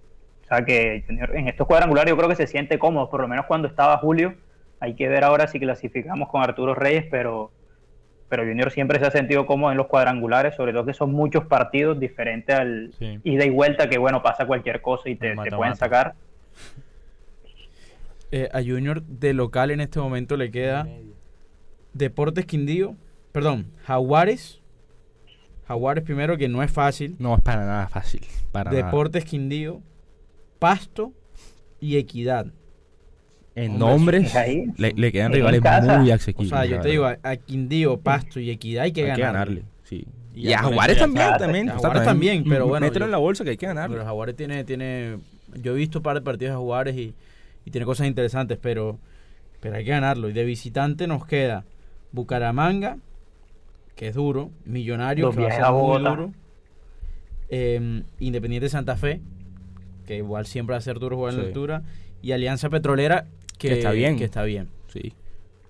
O sea que Junior en estos cuadrangulares yo creo que se siente cómodo, por lo menos cuando estaba Julio, Hay que ver ahora si clasificamos con Arturo Reyes, pero, pero Junior siempre se ha sentido cómodo en los cuadrangulares, sobre todo que son muchos partidos diferentes al ida y vuelta, que bueno, pasa cualquier cosa y te, pueden sacar. Eh, a Junior de local en este momento le queda Deportes Quindío, perdón, Jaguares. Jaguares primero, que no es fácil. No es para nada fácil. Para Deportes Quindío, Pasto y Equidad. En nombres le, quedan rivales muy asequibles. O sea, yo te digo, a, Quindío, Pasto y Equidad hay que, ganarle. Sí. Y, a Jaguares también, también. Jaguares también, pero bueno. Mételo en la bolsa que hay que ganarle. Pero Jaguares tiene, tiene... Yo he visto un par de partidos de Jaguares y, y tiene cosas interesantes, pero, pero hay que ganarlo. Y de visitante nos queda Bucaramanga, que es duro, Millonarios, que va a ser muy duro, eh, Independiente Santa Fe, que igual siempre va a ser duro jugar en la altura, y Alianza Petrolera, que, está bien. Que está bien. Sí.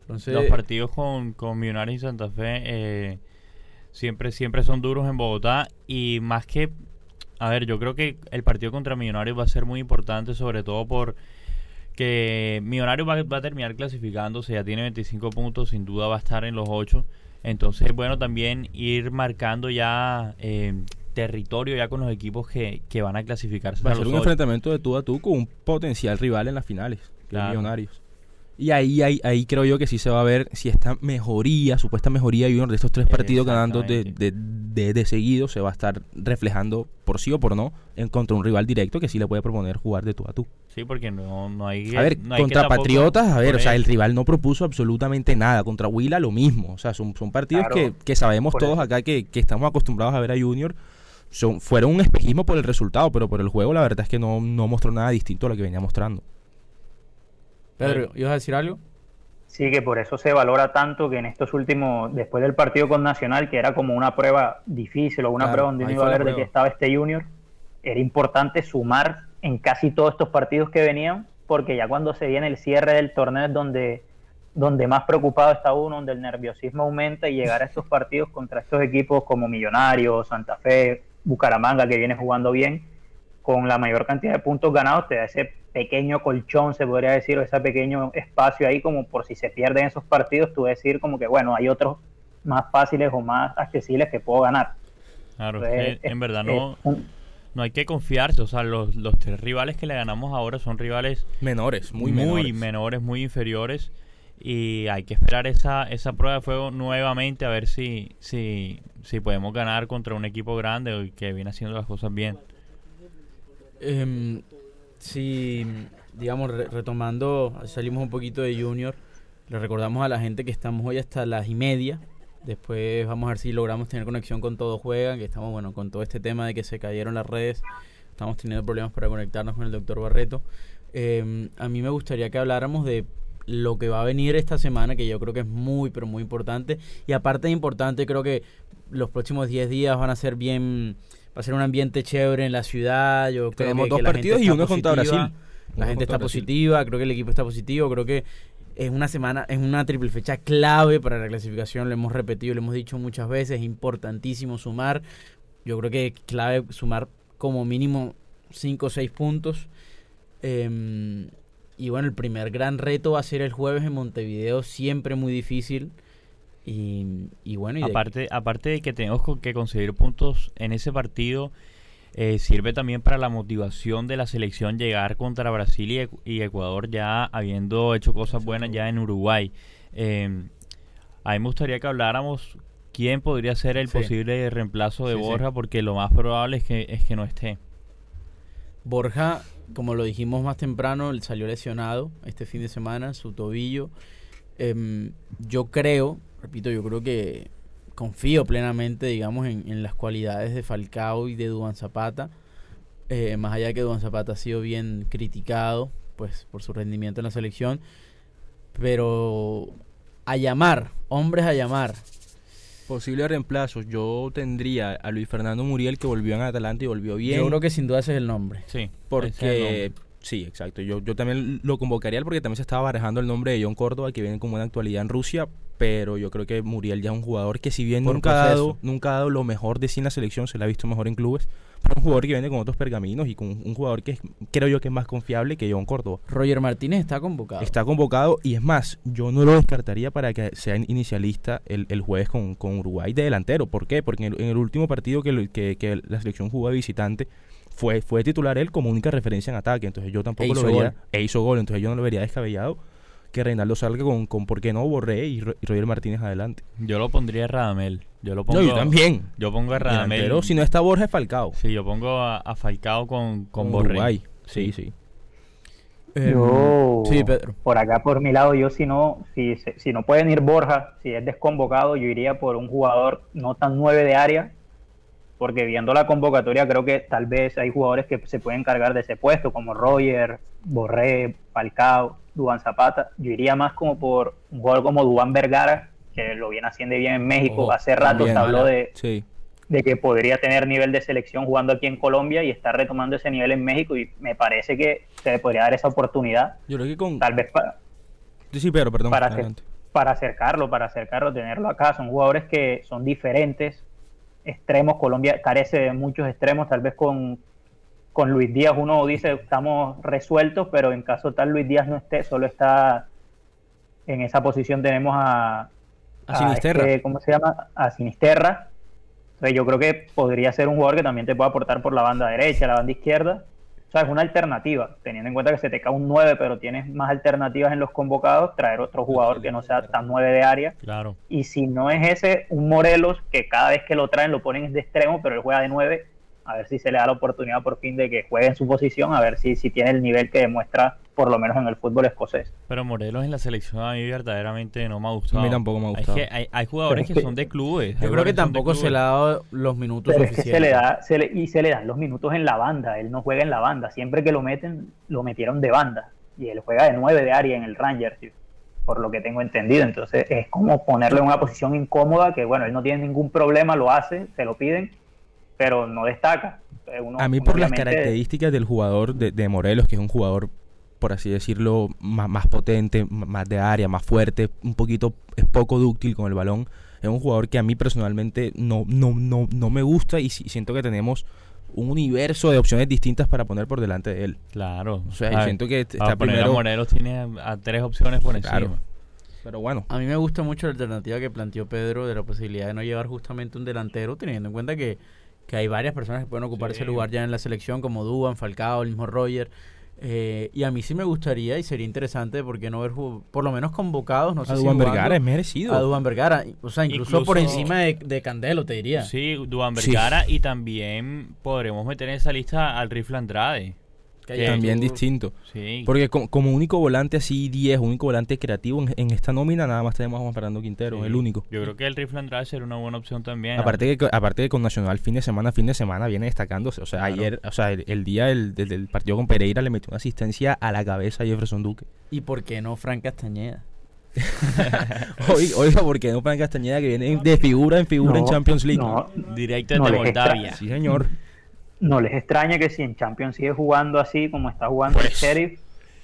Entonces, Los partidos con, con Millonarios y Santa Fe eh, siempre, siempre son duros en Bogotá y más que... A ver, yo creo que el partido contra Millonarios va a ser muy importante, sobre todo por que Millonarios va, a terminar clasificándose, ya tiene 25 puntos, sin duda va a estar en los 8. Entonces, bueno, también ir marcando ya eh, territorio ya con los equipos que, que van a clasificarse. Va a ser un enfrentamiento de tú a tú con un potencial rival en las finales, Millonarios. Y ahí, ahí, ahí creo yo que sí se va a ver si esta mejoría, supuesta mejoría y uno de estos tres partidos ganando de, de, de, seguido se va a estar reflejando por sí o por no en contra un rival directo que sí le puede proponer jugar de tú a tú. Sí, porque no, no hay A ver, contra Patriotas, a ver, o sea, el rival no propuso absolutamente nada. Contra Huila lo mismo. O sea, son, son partidos que, que, sabemos todos acá que, que estamos acostumbrados a ver a Junior son, fueron un espejismo por el resultado, pero por el juego la verdad es que no, no mostró nada distinto a lo que venía mostrando. Pedro, ¿ibas a decir algo? Sí, que por eso se valora tanto que en estos últimos, después del partido con Nacional, que era como una prueba difícil o una prueba donde uno iba a ver de que estaba este Junior, era importante sumar en casi todos estos partidos que venían, porque ya cuando se viene el cierre del torneo es donde, donde más preocupado está uno, donde el nerviosismo aumenta y llegar a estos partidos contra estos equipos como Millonarios, Santa Fe, Bucaramanga, que viene jugando bien, con la mayor cantidad de puntos ganados, te da ese pequeño colchón, se podría decir, o ese pequeño espacio ahí, como por si se pierden esos partidos, tú decir como que, bueno, hay otros más fáciles o más accesibles que puedo ganar. Claro, en verdad no, no hay que confiarse, o sea, los, los tres rivales que le ganamos ahora son rivales menores, muy, muy menores. muy inferiores y hay que esperar esa, esa prueba de fuego nuevamente a ver si, si, si podemos ganar contra un equipo grande que viene haciendo las cosas bien. Eh, si, digamos, retomando, salimos un poquito de Junior, le recordamos a la gente que estamos hoy hasta las y media. Después vamos a ver si logramos tener conexión con Todo Juega, que estamos, bueno, con todo este tema de que se cayeron las redes. Estamos teniendo problemas para conectarnos con el doctor Barreto. Eh, a mí me gustaría que habláramos de lo que va a venir esta semana, que yo creo que es muy, pero muy importante. Y aparte de importante, creo que los próximos 10 días van a ser bien, va a ser un ambiente chévere en la ciudad. Yo creo Tenemos dos partidos y uno contra Brasil. La gente está positiva, creo que el equipo está positivo, creo que es una semana, es una triple fecha clave para la clasificación, lo hemos repetido, lo hemos dicho muchas veces, es importantísimo sumar. Yo creo que es clave sumar como mínimo 5 o 6 puntos. Eh, y bueno, el primer gran reto va a ser el jueves en Montevideo, siempre muy difícil. Y, bueno, aparte, de... aparte de que tenemos que conseguir puntos en ese partido, eh, sirve también para la motivación de la selección llegar contra Brasil y, Ecuador ya habiendo hecho cosas buenas ya en Uruguay. Eh, a mí me gustaría que habláramos quién podría ser el posible reemplazo de Borja, porque lo más probable es que, es que no esté. Borja como lo dijimos más temprano, él salió lesionado este fin de semana, su tobillo. Em, yo creo, repito, yo creo que confío plenamente, digamos, en, las cualidades de Falcao y de Duan Zapata. Eh, más allá de que Duan Zapata ha sido bien criticado, pues, por su rendimiento en la selección. Pero a llamar, hombres a llamar, Posibles reemplazos, yo tendría a Luis Fernando Muriel que volvió en Atalanta y volvió bien. Yo creo que sin duda ese es el nombre. Sí, porque sí, exacto. Yo, yo también lo convocaría porque también se estaba barajando el nombre de John Córdoba que viene con buena actualidad en Rusia, pero yo creo que Muriel ya es un jugador que si bien nunca ha, dado, nunca ha dado lo mejor de sí en la selección, se le ha visto mejor en clubes, pero un jugador que viene con otros pergaminos y con un jugador que creo yo que es más confiable que John Córdoba. Roger Martínez está convocado. Está convocado y es más, yo no lo descartaría para que sea inicialista el, el jueves con, con, Uruguay de delantero. ¿Por qué? Porque en el, último partido que, que, que, la selección jugó de visitante fue, fue titular él como única referencia en ataque. Entonces yo tampoco e lo vería. E hizo gol, entonces yo no lo vería descabellado que Reinaldo salga con, con ¿por qué no? Borré y, Roger Martínez adelante. Yo lo pondría a Radamel. Yo lo pongo. yo también. Yo pongo a Radamel. Pero si no está Borja, es Falcao. Sí, yo pongo a, Falcao con, con, Borré. Sí, sí. Yo, sí, Pedro. por acá por mi lado, yo si no, si, si no pueden ir Borja, si es desconvocado, yo iría por un jugador no tan nueve de área, porque viendo la convocatoria creo que tal vez hay jugadores que se pueden cargar de ese puesto, como Roger, Borré, Falcao, Dubán Zapata. Yo iría más como por un jugador como Dubán Vergara, que lo viene haciendo bien en México. Hace rato se habló de, de que podría tener nivel de selección jugando aquí en Colombia y está retomando ese nivel en México y me parece que se le podría dar esa oportunidad. Yo creo que con... Tal vez para... Sí, pero perdón. Para, para acercarlo, para acercarlo, tenerlo acá. Son jugadores que son diferentes, extremos. Colombia carece de muchos extremos, tal vez con, con Luis Díaz uno dice estamos resueltos, pero en caso tal Luis Díaz no esté, solo está en esa posición tenemos a, a, Sinisterra. Este, ¿Cómo se llama? A Sinisterra. Entonces yo creo que podría ser un jugador que también te pueda aportar por la banda derecha, la banda izquierda. O sea, es una alternativa, teniendo en cuenta que se te cae un 9, pero tienes más alternativas en los convocados, traer otro jugador que no sea tan 9 de área. Claro. Y si no es ese, un Morelos, que cada vez que lo traen lo ponen de extremo, pero él juega de 9, a ver si se le da la oportunidad por fin de que juegue en su posición, a ver si, si tiene el nivel que demuestra por lo menos en el fútbol escocés. Pero Morelos en la selección a mí verdaderamente no me ha gustado. A mí tampoco me ha gustado. hay, jugadores que, son de clubes. Yo creo que tampoco se le ha dado los minutos Pero es que se le da, y se le dan los minutos en la banda. Él no juega en la banda. Siempre que lo meten, lo metieron de banda. Y él juega de nueve de área en el Rangers, por lo que tengo entendido. Entonces es como ponerle en una posición incómoda que, bueno, él no tiene ningún problema, lo hace, se lo piden, pero no destaca. a mí por las características del jugador de, de Morelos, que es un jugador por así decirlo, más, más potente, más de área, más fuerte, un poquito, es poco dúctil con el balón. Es un jugador que a mí personalmente no, no, no, no me gusta y siento que tenemos un universo de opciones distintas para poner por delante de él. Claro. O sea, siento que está primero... Morelos tiene a, tres opciones por encima. Pero bueno. A mí me gusta mucho la alternativa que planteó Pedro de la posibilidad de no llevar justamente un delantero, teniendo en cuenta que, que hay varias personas que pueden ocupar ese lugar ya en la selección, como Duban, Falcao, el mismo Roger. Eh, y a mí sí me gustaría y sería interesante, porque no ver por lo menos convocados? No sé a Duan Vergara es merecido. A Duan Vergara, o sea, incluso, por encima de, Candelo, te diría. Sí, Duan Vergara y también podremos meter en esa lista al Rifle Andrade. Que también distinto. Porque como, único volante así 10, único volante creativo en, esta nómina, nada más tenemos a Juan Fernando Quintero, el único. Yo creo que el Rifle Andrade será una buena opción también. Aparte que, aparte que con Nacional fin de semana, fin de semana viene destacándose. O sea, ayer, o sea, el, día del, del, partido con Pereira le metió una asistencia a la cabeza a Jefferson Duque. ¿Y por qué no Frank Castañeda? oiga, ¿por qué no Frank Castañeda que viene de figura en figura en Champions League? No, Directo de Moldavia. Sí, señor no les extraña que si en Champions sigue jugando así como está jugando el. Sheriff,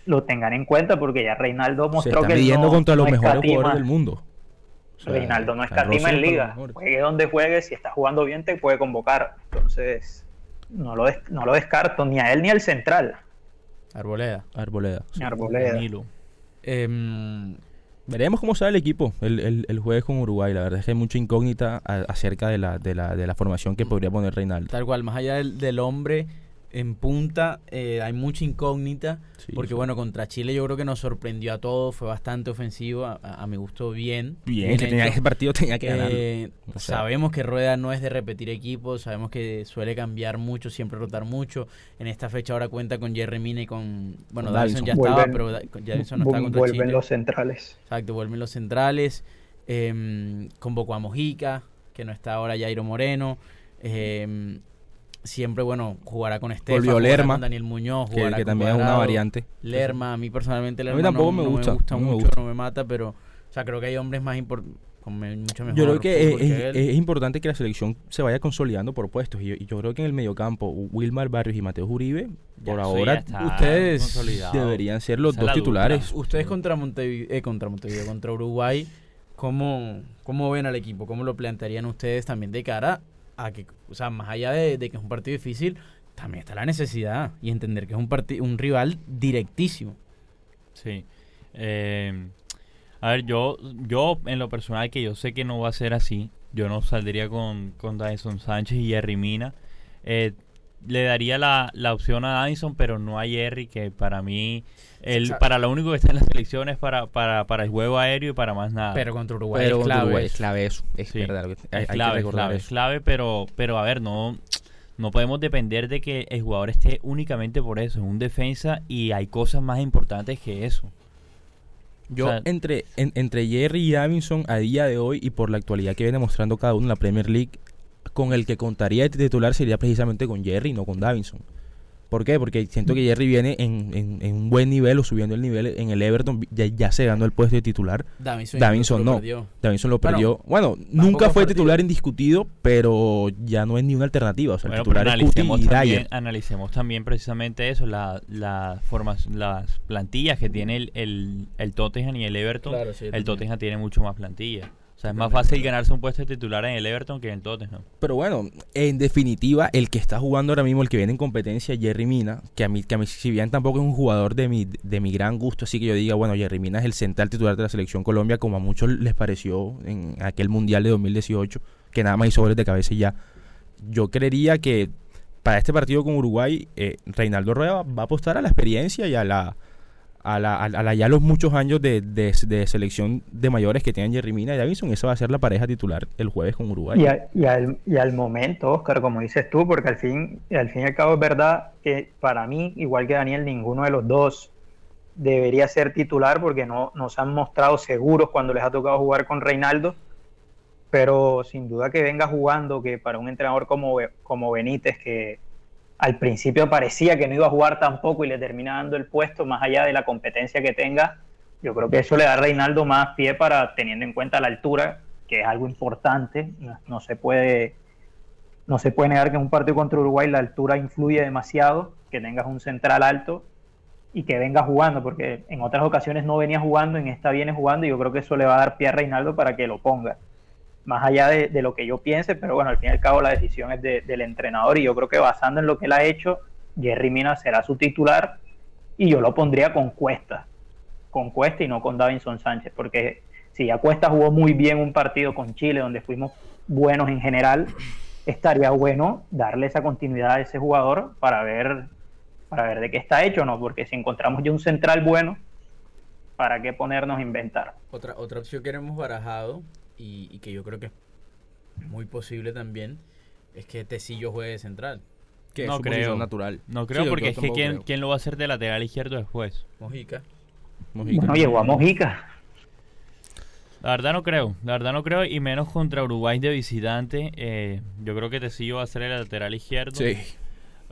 lo tengan en cuenta porque ya Reinaldo mostró se está que contra los mejores jugadores del mundo. Reinaldo no escatima en liga. Juegue donde juegue, si está jugando bien te puede convocar. Entonces, no lo, no lo descarto ni a él ni al central. Arboleda. Arboleda. Arboleda. Veremos cómo sale el equipo el, el, el, jueves con Uruguay. La verdad es que hay mucha incógnita acerca de la, de, la, de la formación que podría poner Reinaldo. Tal cual, más allá del, del hombre en punta eh, hay mucha incógnita, porque bueno, contra Chile yo creo que nos sorprendió a todos, fue bastante ofensivo, a, mi gusto bien. Bien, ese partido tenía que ganar. Eh, sabemos que Rueda no es de repetir equipos, sabemos que suele cambiar mucho, siempre rotar mucho. En esta fecha ahora cuenta con Jerry Mina y con... Bueno, Davison ya estaba, pero Davison no está contra vuelven los centrales. Exacto, vuelven los centrales. Eh, convocó a Mojica, que no está ahora Jairo Moreno. Eh, siempre, bueno, jugará con Estefan, Volvió Lerma, con Daniel Muñoz, que, también es una variante. Lerma, a mí personalmente Lerma a mí tampoco no, me, gusta, no me mucho, no me mata, pero, o sea, creo que hay hombres más importantes mucho mejor yo creo que, es, importante que la selección se vaya consolidando por puestos y yo, creo que en el mediocampo Wilmar Barrios y Mateo Uribe por ahora ustedes deberían ser los dos titulares. ustedes contra Montevideo eh, contra Montevideo contra Uruguay ¿cómo, ¿cómo ven al equipo? ¿cómo lo plantearían ustedes también de cara a que, o sea, más allá de, que es un partido difícil, también está la necesidad y entender que es un, un rival directísimo. Sí. Eh, a ver, yo, yo en lo personal, que yo sé que no va a ser así, yo no saldría con, con Dyson Sánchez y Jerry Mina. Eh, le daría la, la, opción a Dyson, pero no a Jerry, que para mí, el, para lo único que está en la selección es para, para, para el juego aéreo y para más nada. Pero contra Uruguay es clave. es clave eso, es verdad. es clave, es clave, pero, pero a ver, no, no podemos depender de que el jugador esté únicamente por eso, es un defensa y hay cosas más importantes que eso. Yo entre, entre Jerry y Davinson a día de hoy y por la actualidad que viene mostrando cada uno en la Premier League, con el que contaría de titular sería precisamente con Jerry, no con Davinson. ¿Por qué? Porque siento que Jerry viene en, buen nivel o subiendo el nivel en el Everton, ya, se ganó el puesto de titular. Davinson, no. Davinson lo perdió. Bueno, nunca fue titular indiscutido, pero ya no es ni una alternativa. O sea, el titular analicemos, también, analicemos también precisamente eso, la, la formas, las plantillas que tiene el, el, el Tottenham y el Everton. el Tottenham tiene mucho más es más fácil ganarse un puesto de titular en el Everton que en Tottenham. Pero bueno, en definitiva, el que está jugando ahora mismo, el que viene en competencia, Jerry Mina, que a mí, que a mí si bien tampoco es un jugador de mi, de mi gran gusto, así que yo diga, bueno, Jerry Mina es el central titular de la selección Colombia, como a muchos les pareció en aquel Mundial de 2018, que nada más hizo goles de cabeza y ya. Yo creería que para este partido con Uruguay, eh, Reinaldo Rueda va a apostar a la experiencia y a la a, la, ya los muchos años de, selección de mayores que tienen Jerry Mina y Davison, esa va a ser la pareja titular el jueves con Uruguay. Y, y, al, y, al, momento, Oscar, como dices tú, porque al fin, al fin y al cabo es verdad que para mí, igual que Daniel, ninguno de los dos debería ser titular porque no nos han mostrado seguros cuando les ha tocado jugar con Reinaldo, pero sin duda que venga jugando, que para un entrenador como, como Benítez, que al principio parecía que no iba a jugar tampoco y le termina dando el puesto más allá de la competencia que tenga, yo creo que eso le da a Reinaldo más pie para teniendo en cuenta la altura, que es algo importante, no, se puede no se puede negar que en un partido contra Uruguay la altura influye demasiado, que tengas un central alto y que venga jugando, porque en otras ocasiones no venía jugando, en esta viene jugando y yo creo que eso le va a dar pie a Reinaldo para que lo ponga más allá de, lo que yo piense, pero bueno, al fin y al cabo la decisión es del entrenador y yo creo que basando en lo que él ha hecho, Jerry Mina será su titular y yo lo pondría con Cuesta, con Cuesta y no con Davinson Sánchez, porque si ya Cuesta jugó muy bien un partido con Chile donde fuimos buenos en general, estaría bueno darle esa continuidad a ese jugador para ver para ver de qué está hecho, ¿no? Porque si encontramos ya un central bueno, ¿para qué ponernos a inventar? Otra, otra opción que hemos barajado y, que yo creo que es muy posible también, es que Tecillo juegue de central. Que no creo. natural. No creo porque es que ¿quién, ¿quién, lo va a hacer de lateral izquierdo después? Mojica. Mojica. No llegó a Mojica. La verdad no creo, la verdad no creo, y menos contra Uruguay de visitante. Eh, yo creo que Tecillo va a ser el lateral izquierdo. Sí.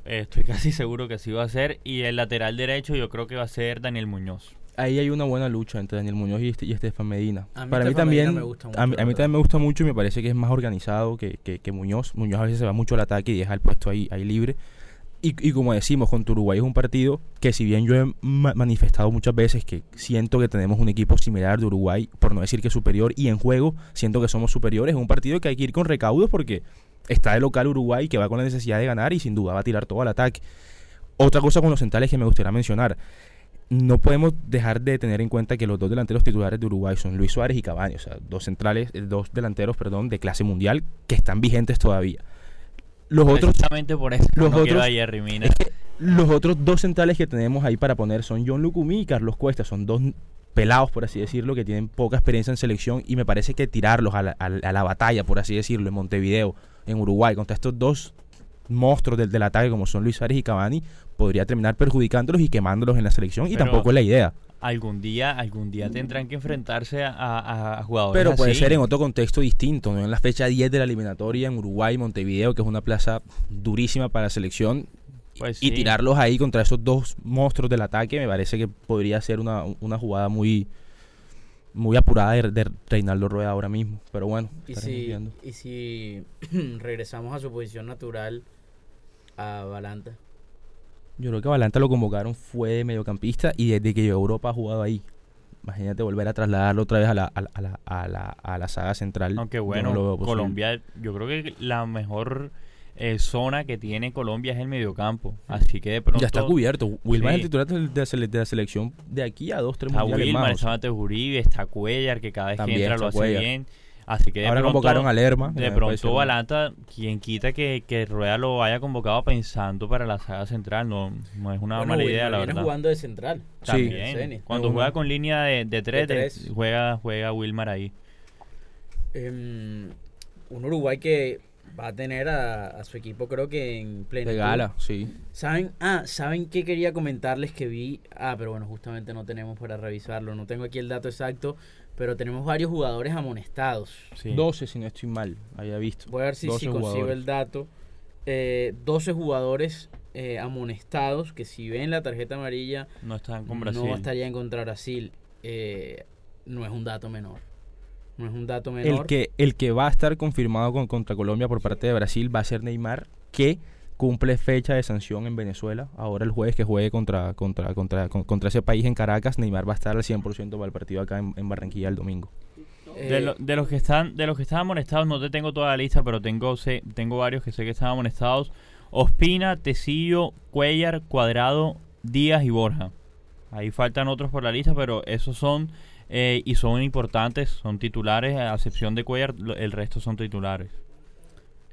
estoy casi seguro que así va a ser. Y el lateral derecho yo creo que va a ser Daniel Muñoz ahí hay una buena lucha entre Daniel Muñoz y, este, Estefan Medina. Para mí también, me gusta mucho, a, mí, también me gusta mucho y me parece que es más organizado que, que, Muñoz. Muñoz a veces se va mucho al ataque y deja el puesto ahí, ahí libre. Y, y, como decimos, con Uruguay es un partido que si bien yo he manifestado muchas veces que siento que tenemos un equipo similar de Uruguay, por no decir que superior, y en juego siento que somos superiores, es un partido que hay que ir con recaudos porque está de local Uruguay que va con la necesidad de ganar y sin duda va a tirar todo al ataque. Otra cosa con los centrales que me gustaría mencionar no podemos dejar de tener en cuenta que los dos delanteros titulares de Uruguay son Luis Suárez y Cavani, o sea, dos centrales, eh, dos delanteros, perdón, de clase mundial que están vigentes todavía. Los otros por eso los otros los otros dos centrales que tenemos ahí para poner son John Lucumí y Carlos Cuesta, son dos pelados, por así decirlo, que tienen poca experiencia en selección y me parece que tirarlos a la, a la batalla, por así decirlo, en Montevideo, en Uruguay, contra estos dos monstruos del, del, ataque como son Luis Suárez y Cavani, podría terminar perjudicándolos y quemándolos en la selección y tampoco es la idea. Algún día, algún día tendrán que enfrentarse a, a, jugadores Pero puede ser en otro contexto distinto, ¿no? En la fecha 10 de la eliminatoria en Uruguay, Montevideo, que es una plaza durísima para la selección, pues y tirarlos ahí contra esos dos monstruos del ataque me parece que podría ser una, una jugada muy muy apurada de, de, Reinaldo Rueda ahora mismo pero bueno y si, y si regresamos a su posición natural a Balanta yo creo que Valanta lo convocaron fue de mediocampista y desde que llegó a Europa ha jugado ahí. Imagínate volver a trasladarlo otra vez a la, a la, a la, a la, saga central. Aunque bueno, Colombia, yo creo que la mejor eh, zona que tiene Colombia es el mediocampo. Así que de pronto. Ya está cubierto. Wilmar es el titular de, la selección de aquí a dos, tres está Wilmar, está Mateo Uribe, está Cuellar, que cada vez que entra lo hace bien. Así que Ahora pronto, convocaron a Lerma. De pronto Balanta, quien quita que, que, Rueda lo haya convocado pensando para la saga central, no, no es una mala idea, la verdad. jugando de central. También. Cuando juega con línea de, de, tres, juega, juega Wilmar ahí. Em, un Uruguay que va a tener a, su equipo creo que en pleno de gala sí saben ah saben qué quería comentarles que vi ah pero bueno justamente no tenemos para revisarlo no tengo aquí el dato exacto pero tenemos varios jugadores amonestados. 12 si no estoy mal había visto. Voy a ver si, consigo el dato. Eh, 12 jugadores eh, amonestados que si ven la tarjeta amarilla no están con Brasil. no estarían contra Brasil. Eh, no es un dato menor. No es un dato menor. El que, el que va a estar confirmado con, contra Colombia por parte de Brasil va a ser Neymar, que cumple fecha de sanción en Venezuela. Ahora el jueves que juegue contra, contra, contra, contra ese país en Caracas, Neymar va a estar al 100% para el partido acá en, Barranquilla el domingo. De, de, los que están de los que están amonestados no te tengo toda la lista pero tengo sé, tengo varios que sé que están amonestados Ospina, Tecillo, Cuellar, Cuadrado, Díaz y Borja ahí faltan otros por la lista pero esos son eh, y son importantes, son titulares, a excepción de Cuellar, el resto son titulares.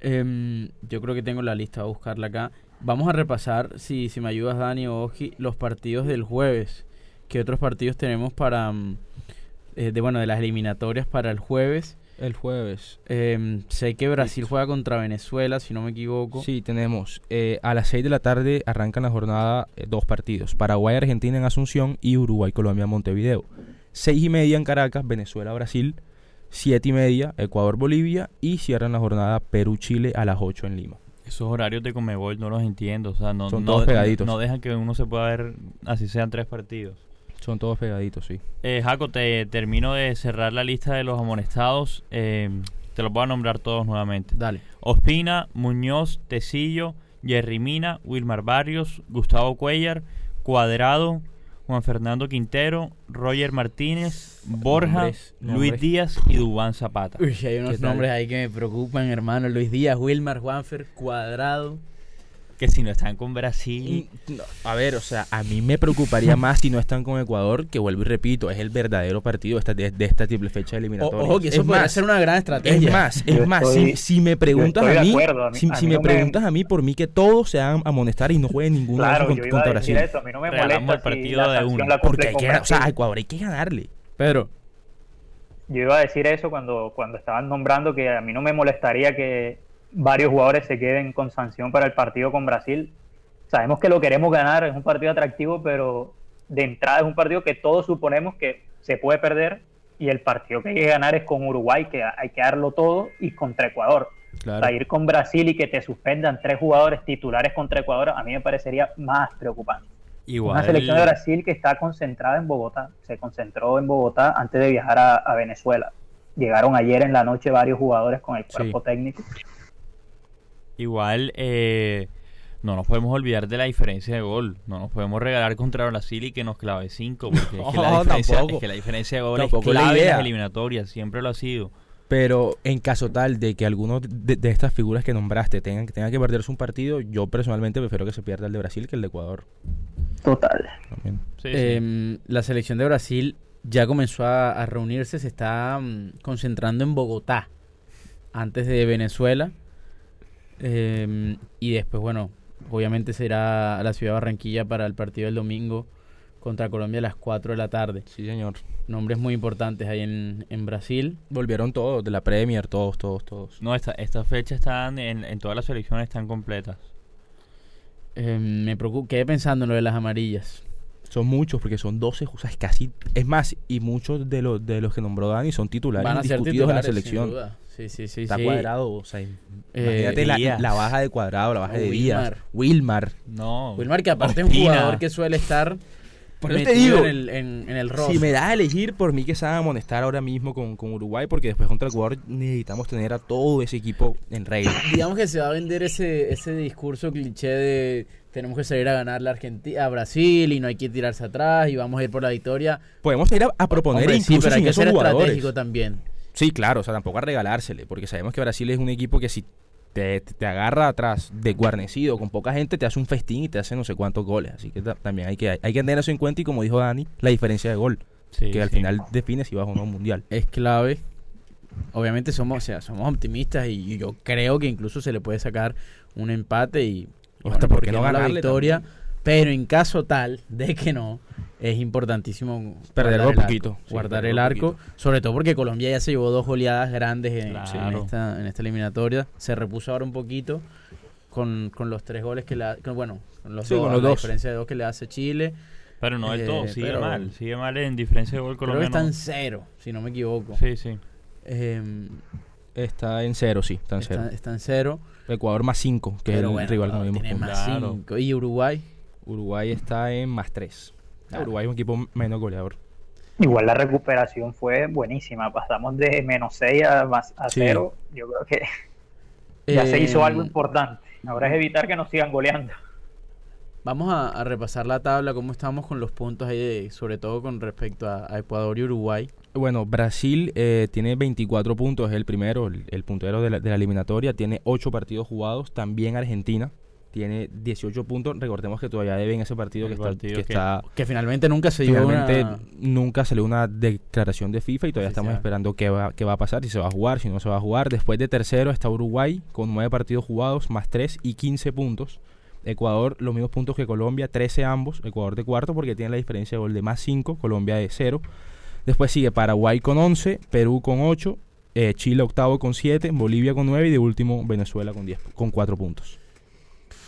Em, yo creo que tengo la lista, voy a buscarla acá. Vamos a repasar, si, si me ayudas Dani o Oji, los partidos del jueves. ¿Qué otros partidos tenemos para, mm, eh, de bueno, de las eliminatorias para el jueves? El jueves. Em, sé que Brasil juega contra Venezuela, si no me equivoco. Sí, tenemos. Eh, a las 6 de la tarde arrancan la jornada dos partidos. Paraguay-Argentina en Asunción y Uruguay-Colombia-Montevideo. 6 y media en Caracas, Venezuela-Brasil. 7 y media, Ecuador-Bolivia. Y cierran la jornada Perú-Chile a las 8 en Lima. Esos horarios de Comebol no los entiendo. O sea, no, Son todos pegaditos. No dejan que uno se pueda ver, así sean tres partidos. Son todos pegaditos, sí. Eh, Jaco, te termino de cerrar la lista de los amonestados. Eh, te los voy a nombrar todos nuevamente. Dale. Ospina, Muñoz, Tecillo, Jerry Mina, Wilmar Barrios, Gustavo Cuellar, Cuadrado, Juan Fernando Quintero, Roger Martínez, Borja, Luis Díaz y Dubán Zapata. Uy, hay unos nombres ahí que me preocupan, hermano. Luis Díaz, Wilmar, Juanfer, Cuadrado que si no están con Brasil. a ver, o sea, a mí me preocuparía más si no están con Ecuador, que vuelvo y repito, es el verdadero partido de esta, de, esta triple fecha eliminatoria. Ojo, que eso puede ser una gran estrategia. Es más, es más, si, me preguntas a mí, si, me preguntas a mí, por mí que todos se hagan amonestar y no jueguen ninguno claro, contra, contra Brasil. Eso, a mí no me molesta el partido de uno. Porque hay que, o sea, a Ecuador hay que ganarle. Pedro. Yo iba a decir eso cuando, cuando estaban nombrando que a mí no me molestaría que varios jugadores se queden con sanción para el partido con Brasil. Sabemos que lo queremos ganar, es un partido atractivo, pero de entrada es un partido que todos suponemos que se puede perder y el partido que hay que ganar es con Uruguay, que hay que darlo todo, y contra Ecuador. Para ir con Brasil y que te suspendan tres jugadores titulares contra Ecuador, a mí me parecería más preocupante. Igual. Una selección de Brasil que está concentrada en Bogotá, se concentró en Bogotá antes de viajar a, Venezuela. Llegaron ayer en la noche varios jugadores con el cuerpo técnico Igual, eh, no nos podemos olvidar de la diferencia de gol. No nos podemos regalar contra Brasil y que nos clave 5, porque es, que la diferencia, es, que la diferencia, de gol es clave en las eliminatorias, siempre lo ha sido. Pero en caso tal de que alguno de, estas figuras que nombraste tengan, tenga que perderse un partido, yo personalmente prefiero que se pierda el de Brasil que el de Ecuador. Total. Em, la selección de Brasil ya comenzó a, reunirse, se está mm, concentrando en Bogotá antes de Venezuela. Em, y después, bueno, obviamente será la ciudad de Barranquilla para el partido del domingo contra Colombia a las 4 de la tarde. Sí, señor. Nombres muy importantes ahí en, en Brasil. Volvieron todos, de la Premier, todos, todos, todos. No, esta, estas fechas están, en, en todas las selecciones están completas. Em, me preocupo, quedé pensando en lo de las amarillas. Son muchos, porque son 12, o sea, es casi, es más, y muchos de los, de los que nombró Dani son titulares Van a discutidos en la selección. Sí, sí, sí. Está cuadrado, o sea, eh, la, baja de cuadrado, la baja de Díaz. Wilmar. No. Wilmar que aparte es un jugador que suele estar Por eso te digo, en el, en, el si me das a elegir, por mí que se van a amonestar ahora mismo con, con, Uruguay, porque después contra Ecuador necesitamos tener a todo ese equipo en regla. Digamos que se va a vender ese, ese discurso cliché de tenemos que salir a ganar la Argentina, a Brasil y no hay que tirarse atrás y vamos a ir por la victoria. Podemos ir a, proponer Hombre, incluso sí, pero hay que ser estratégico también. Sí, claro, o sea, tampoco a regalársele, porque sabemos que Brasil es un equipo que si te, te, agarra atrás de guarnecido con poca gente, te hace un festín y te hace no sé cuántos goles. Así que también hay que, hay, que tener eso en cuenta y como dijo Dani, la diferencia de gol, que al final define si vas o no un mundial. Es clave. Obviamente somos, o sea, somos optimistas y, yo creo que incluso se le puede sacar un empate y, hasta porque no la victoria. Pero en caso tal de que no, es importantísimo perder un poquito. guardar el arco, sobre todo porque Colombia ya se llevó dos goleadas grandes en, esta, en esta eliminatoria. Se repuso ahora un poquito con, los tres goles que le bueno, con los dos, la diferencia de dos que le hace Chile. Pero no del todo, eh, sigue mal, sigue mal en diferencia de gol Colombia. Creo que está en cero, si no me equivoco. Sí, sí. Em, está en cero, sí, está en cero. Está en cero. Ecuador más cinco, que es el rival que vimos. más cinco. ¿Y Uruguay? Uruguay está en más tres. Uruguay es un equipo menos goleador. Igual la recuperación fue buenísima. Pasamos de menos 6 a, más, a 0. Yo creo que ya se hizo algo eh, importante. Ahora es evitar que nos sigan goleando. Vamos a, repasar la tabla, cómo estamos con los puntos ahí, sobre todo con respecto a, Ecuador y Uruguay. Bueno, Brasil eh, tiene 24 puntos, es el primero, el, puntero de la, de la, eliminatoria, tiene 8 partidos jugados, también Argentina tiene 18 puntos. Recordemos que todavía deben ese partido, que, está, que, finalmente nunca se dio nunca salió una declaración de FIFA y todavía estamos esperando qué va, qué va a pasar, si se va a jugar, si no se va a jugar. Después de tercero está Uruguay con 9 partidos jugados, más 3 y 15 puntos. Ecuador, los mismos puntos que Colombia, 13 ambos. Ecuador de cuarto porque tiene la diferencia de gol de más 5, Colombia de 0. Después sigue Paraguay con 11, Perú con 8, eh, Chile octavo con 7, Bolivia con 9 y de último Venezuela con 10, con 4 puntos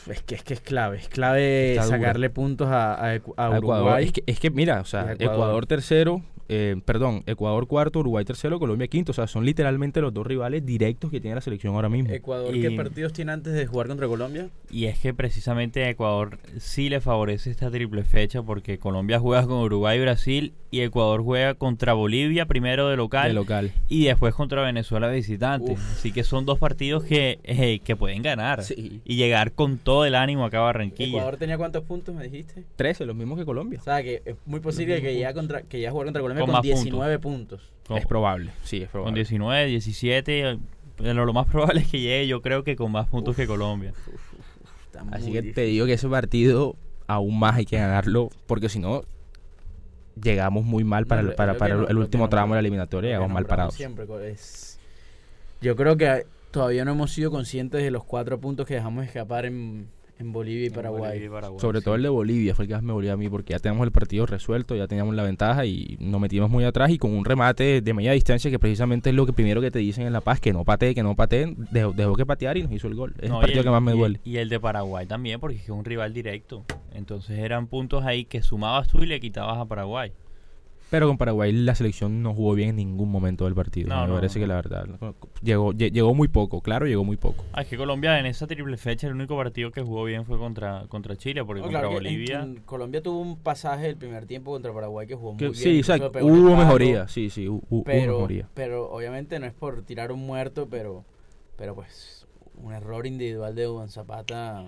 es que es que es clave, es clave sacarle puntos a, Uruguay. Es que, es que mira, o sea, Ecuador tercero, eh, perdón, Ecuador cuarto, Uruguay tercero, Colombia quinto. O sea, son literalmente los dos rivales directos que tiene la selección ahora mismo. ¿Ecuador qué partidos tiene antes de jugar contra Colombia? Y es que precisamente a Ecuador sí le favorece esta triple fecha porque Colombia juega con Uruguay y Brasil y Ecuador juega contra Bolivia primero de local, local. y después contra Venezuela visitante. Así que son dos partidos que, eh, que pueden ganar y llegar con todo el ánimo acá a Barranquilla. ¿Ecuador tenía cuántos puntos, me dijiste? 13, los mismos que Colombia. O sea, que es muy posible que ya, contra, que ya jugar contra Colombia con, 19 puntos. Es probable, sí, es probable. Con 19, 17, pero lo más probable es que llegue yo creo que con más puntos que Colombia. Así que te digo que ese partido aún más hay que ganarlo, porque si no llegamos muy mal para, el, para, el, último tramo de la eliminatoria, llegamos mal parados. Siempre es... Yo creo que todavía no hemos sido conscientes de los cuatro puntos que dejamos escapar en en Bolivia y Paraguay. Sobre todo el de Bolivia fue el que más me volvió a mí porque ya teníamos el partido resuelto, ya teníamos la ventaja y nos metimos muy atrás y con un remate de media distancia que precisamente es lo que primero que te dicen en La Paz, que no patee, que no patee, dejó, que patear y nos hizo el gol. Es el partido que más me duele. Y el de Paraguay también porque es un rival directo. Entonces eran puntos ahí que sumabas tú y le quitabas a Paraguay. Pero con Paraguay la selección no jugó bien en ningún momento del partido. me parece que la verdad llegó, llegó muy poco, claro, llegó muy poco. Ah, es que Colombia en esa triple fecha el único partido que jugó bien fue contra, contra Chile, porque contra Bolivia. Colombia tuvo un pasaje el primer tiempo contra Paraguay que jugó muy bien. Sí, exacto. Hubo mejoría, sí, sí, hubo, pero, mejoría. Pero obviamente no es por tirar un muerto, pero, pero pues un error individual de Juan Zapata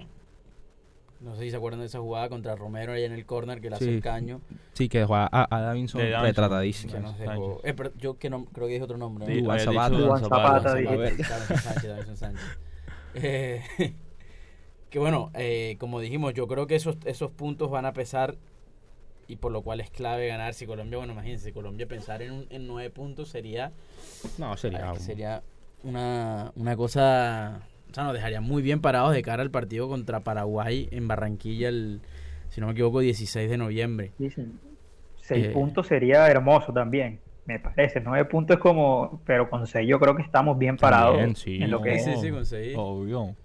no sé si se acuerdan de esa jugada contra Romero ahí en el corner que le hace el caño. Sí, que dejó a, a Davinson retratadísimo. Eh, yo que no, creo que dije otro nombre. Sí, Juan Zapata. Zapata. Eh, que bueno, eh, como dijimos, yo creo que esos, esos puntos van a pesar y por lo cual es clave ganar. Si Colombia, bueno, imagínense, Colombia pensar en, en nueve puntos sería... No, sería... Sería una, una cosa o sea, nos dejaría muy bien parados de cara al partido contra Paraguay en Barranquilla el, si no me equivoco, 16 de noviembre. Dicen, seis eh, puntos sería hermoso también, me parece. Nueve puntos es como, pero con seis yo creo que estamos bien parados en lo que es. Sí, sí, con seis. Obvio.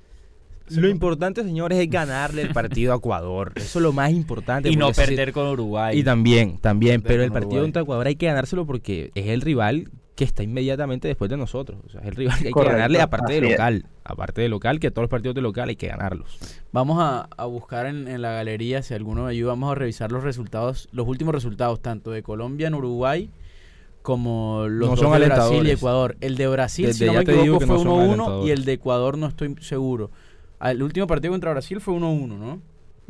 Lo importante, señores, es ganarle el partido a Ecuador. Eso es lo más importante. Y no perder con Uruguay. Y también, también. pero el partido contra Ecuador hay que ganárselo porque es el rival que está inmediatamente después de nosotros. O sea, es el rival que hay que ganarle aparte de local. Aparte de local, que todos los partidos de local hay que ganarlos. Vamos a, buscar en, la galería, si alguno me ayuda, vamos a revisar los resultados, los últimos resultados, tanto de Colombia en Uruguay como los de Brasil y Ecuador. El de Brasil, si no me equivoco, fue 1-1 y el de Ecuador no estoy seguro. El último partido contra Brasil fue 1-1, ¿no?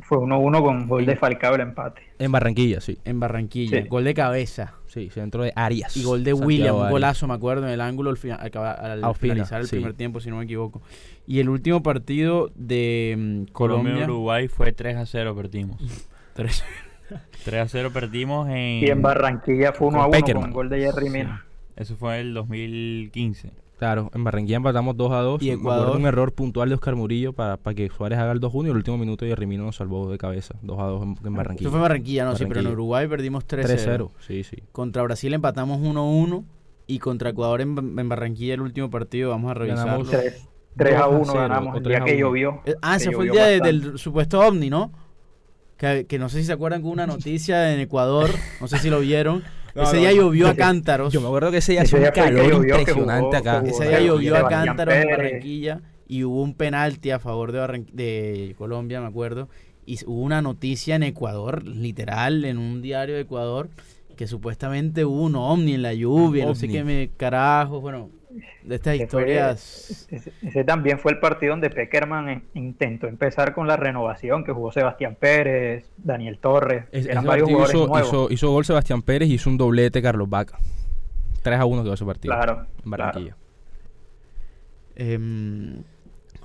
Fue 1-1 con gol de Falcao el empate. En Barranquilla, sí. En Barranquilla. Gol de cabeza. Sí, centro de Arias. Y gol de William, un golazo, me acuerdo, en el ángulo al, al, finalizar el primer tiempo, si no me equivoco. Y el último partido de mm, Colombia. Colombia-Uruguay fue 3 0, perdimos. 3 3 0 perdimos en. Y en Barranquilla fue 1 1 con gol de Jerry Mina. Eso fue en el 2015. Claro, en Barranquilla empatamos 2 a 2. Y Ecuador. un error puntual de Oscar Murillo para, para que Suárez haga el 2 1 y el último minuto y Rimino nos salvó de cabeza. 2 a 2 en, Barranquilla. Eso fue Barranquilla, no, sí, pero en Uruguay perdimos 3 3 0. Sí, sí. Contra Brasil empatamos 1 1 y contra Ecuador en, Barranquilla el último partido, vamos a revisarlo. 3, 3 a 1 ganamos, el día que llovió. Eh, ah, ese fue el día del supuesto OVNI, ¿no? Que, que, no sé si se acuerdan con una noticia en Ecuador, no sé si lo vieron, ese día llovió a cántaros. Yo me acuerdo que ese día hacía un calor impresionante acá. ese día llovió a cántaros en Barranquilla y hubo un penalti a favor de, de Colombia, me acuerdo. Y hubo una noticia en Ecuador, literal, en un diario de Ecuador, que supuestamente hubo un ovni en la lluvia, no sé qué me carajo, bueno, de estas historias. ese, también fue el partido donde Peckerman intentó empezar con la renovación, que jugó Sebastián Pérez, Daniel Torres. eran varios jugadores hizo, nuevos. Hizo, gol Sebastián Pérez y hizo un doblete Carlos Vaca. 3 a 1 quedó ese partido. Claro. En Barranquilla. Em,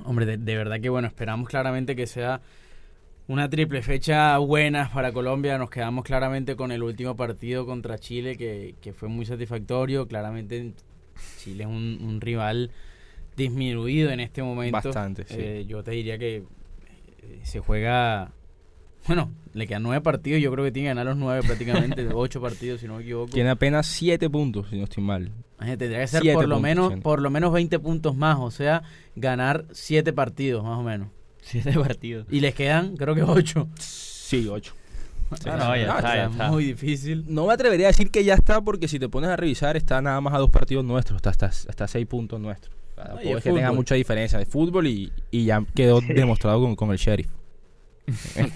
hombre, de, verdad que bueno, esperamos claramente que sea una triple fecha buena para Colombia. Nos quedamos claramente con el último partido contra Chile, que, que fue muy satisfactorio. Claramente Chile es un, rival disminuido en este momento. Bastante, eh, yo te diría que eh, se juega. Bueno, le quedan nueve partidos. Yo creo que tiene que ganar los nueve prácticamente. ocho partidos, si no me equivoco. Tiene apenas siete puntos, si no estoy mal. Tendría que ser por lo, menos, por lo menos 20 puntos más. O sea, ganar siete partidos, más o menos. Siete partidos. Y les quedan, creo que ocho. Sí, ocho. No, ya, está, muy difícil. No me atrevería a decir que ya está, porque si te pones a revisar, está nada más a dos partidos nuestros, está hasta, seis puntos nuestros. Puede que tenga mucha diferencia de fútbol y, ya quedó demostrado con, el sheriff.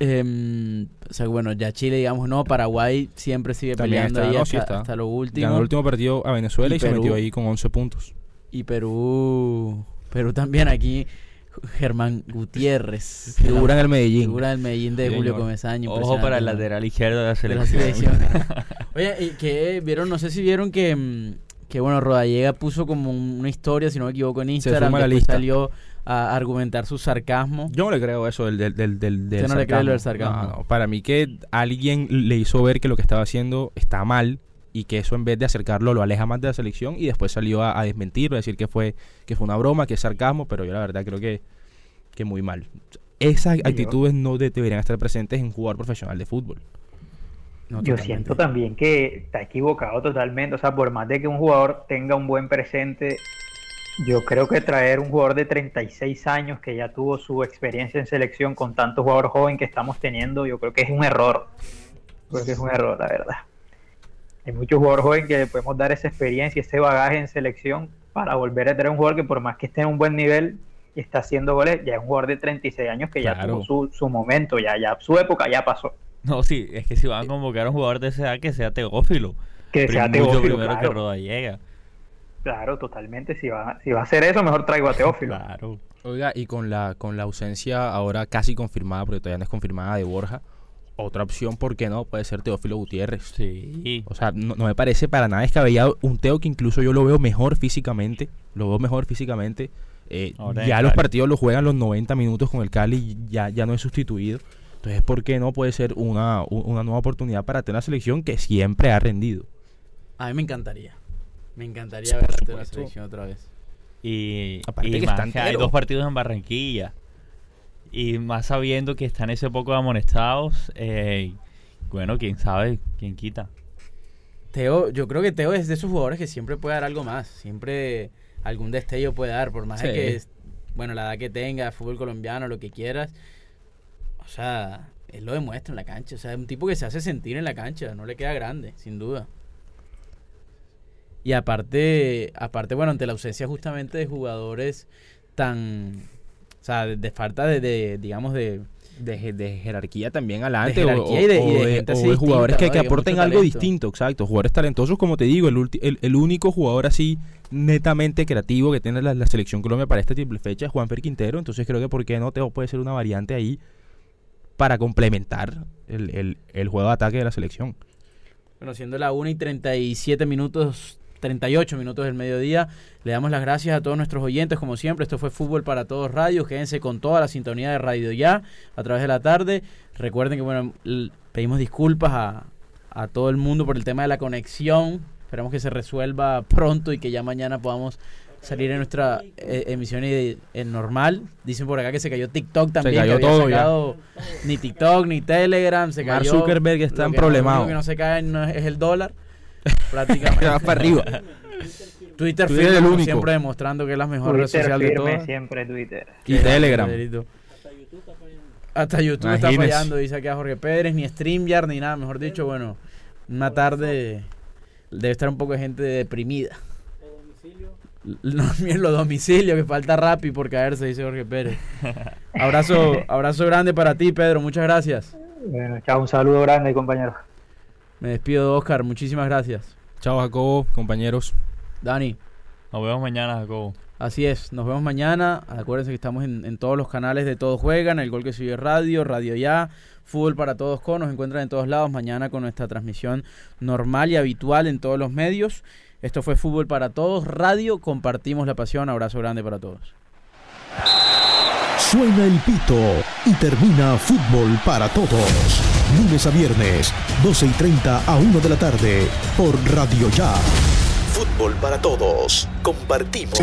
Em, o sea, bueno, ya Chile, digamos, no, Paraguay siempre sigue peleando ahí hasta, lo último. Ganó el último partido a Venezuela y, se metió ahí con 11 puntos. Y Perú, Perú también aquí Germán Gutiérrez. Figura en el Medellín. Figura del Medellín de Julio Comesaña. Ojo para el lateral izquierdo de la selección. Oye, y que vieron, no sé si vieron que, mm, que bueno, Rodallega puso como una historia, si no me equivoco, en Instagram, que salió a argumentar su sarcasmo. Yo no le creo eso del, del, del, del, no le creo el sarcasmo. No, no, para mí que alguien le hizo ver que lo que estaba haciendo está mal y que eso en vez de acercarlo lo aleja más de la selección y después salió a, desmentirlo, a decir que fue, que fue una broma, que es sarcasmo, pero yo la verdad creo que, que muy mal. Esas actitudes no deberían estar presentes en un jugador profesional de fútbol. yo siento también que está equivocado totalmente, o sea, por más de que un jugador tenga un buen presente, yo creo que traer un jugador de 36 años que ya tuvo su experiencia en selección con tantos jugadores jóvenes que estamos teniendo, yo creo que es un error. Creo que es un error, la verdad. Hay muchos jugadores jóvenes que le podemos dar esa experiencia, ese bagaje en selección para volver a tener un jugador que por más que esté en un buen nivel y está haciendo goles, ya es un jugador de 36 años que ya tuvo su, su, momento, ya, ya su época ya pasó. No, sí, es que si van a convocar a un jugador de esa edad que sea Teófilo. Que sea Teófilo, primero que Roda llega. Claro, totalmente. Si va, si va a hacer eso, mejor traigo a Teófilo. Claro. Oiga, y con la, con la ausencia ahora casi confirmada, porque todavía no es confirmada, de Borja, otra opción, ¿por qué no? Puede ser Teófilo Gutiérrez. Sí. O sea, no, me parece para nada descabellado. Un Teo que incluso yo lo veo mejor físicamente. Lo veo mejor físicamente. Eh, ya los partidos lo juegan los 90 minutos con el Cali. Ya, ya no es sustituido. Entonces, ¿por qué no puede ser una, una nueva oportunidad para tener una selección que siempre ha rendido? A mí me encantaría. Me encantaría ver la selección otra vez. Y, Aparte que hay dos partidos en Barranquilla. Y más sabiendo que están ese poco amonestados, eh, bueno, quién sabe, quién quita. Teo, yo creo que Teo es de esos jugadores que siempre puede dar algo más, siempre algún destello puede dar, por más de que, bueno, la edad que tenga, fútbol colombiano, lo que quieras. O sea, él lo demuestra en la cancha, o sea, es un tipo que se hace sentir en la cancha, no le queda grande, sin duda. Y aparte, aparte, bueno, ante la ausencia justamente de jugadores tan, sea, de, falta de, digamos, de, de, jerarquía también adelante o, de, jugadores que, que aporten algo distinto, exacto, jugadores talentosos como te digo, el, el, único jugador así netamente creativo que tiene la, selección Colombia para esta triple fecha es Juanfer Quintero, entonces creo que por qué no te puede ser una variante ahí para complementar el, el juego de ataque de la selección. Bueno, siendo la 1 y 37 minutos 38 minutos del mediodía. Le damos las gracias a todos nuestros oyentes, como siempre. Esto fue Fútbol para Todos Radio. Quédense con toda la sintonía de Radio Ya a través de la tarde. Recuerden que, bueno, pedimos disculpas a, a todo el mundo por el tema de la conexión. Esperamos que se resuelva pronto y que ya mañana podamos salir en nuestra eh, emisión normal. Dicen por acá que se cayó TikTok también. Se cayó todo Ni TikTok, ni Telegram. Se Mark Zuckerberg está en problemado. Lo que no se cae es el dólar. Prácticamente. va para arriba. Twitter, firme, siempre demostrando que es la mejor red social de todas. siempre Twitter. Y Telegram. Hasta YouTube está fallando, dice aquí a Jorge Pérez, ni StreamYard ni nada, mejor dicho, bueno, una tarde debe estar un poco de gente deprimida. No, los domicilios, que falta Rappi por caerse, dice Jorge Pérez. Abrazo, abrazo grande para ti, Pedro, muchas gracias. Bueno, chao, un saludo grande, compañero. Me despido, Oscar. Muchísimas gracias. Chao, Jacobo, compañeros. Dani. Nos vemos mañana, Jacobo. Así es, nos vemos mañana. Acuérdense que estamos en, todos los canales de Todos Juegan, el Gol que sigue Radio, Radio Ya, Fútbol para Todos con. Nos encuentran en todos lados mañana con nuestra transmisión normal y habitual en todos los medios. Esto fue Fútbol para Todos Radio. Compartimos la pasión. Abrazo grande para todos. Suena el pito y termina Fútbol para Todos. Lunes a viernes, 12 y 30 a 1 de la tarde, por Radio Ya. Fútbol para Todos. Compartimos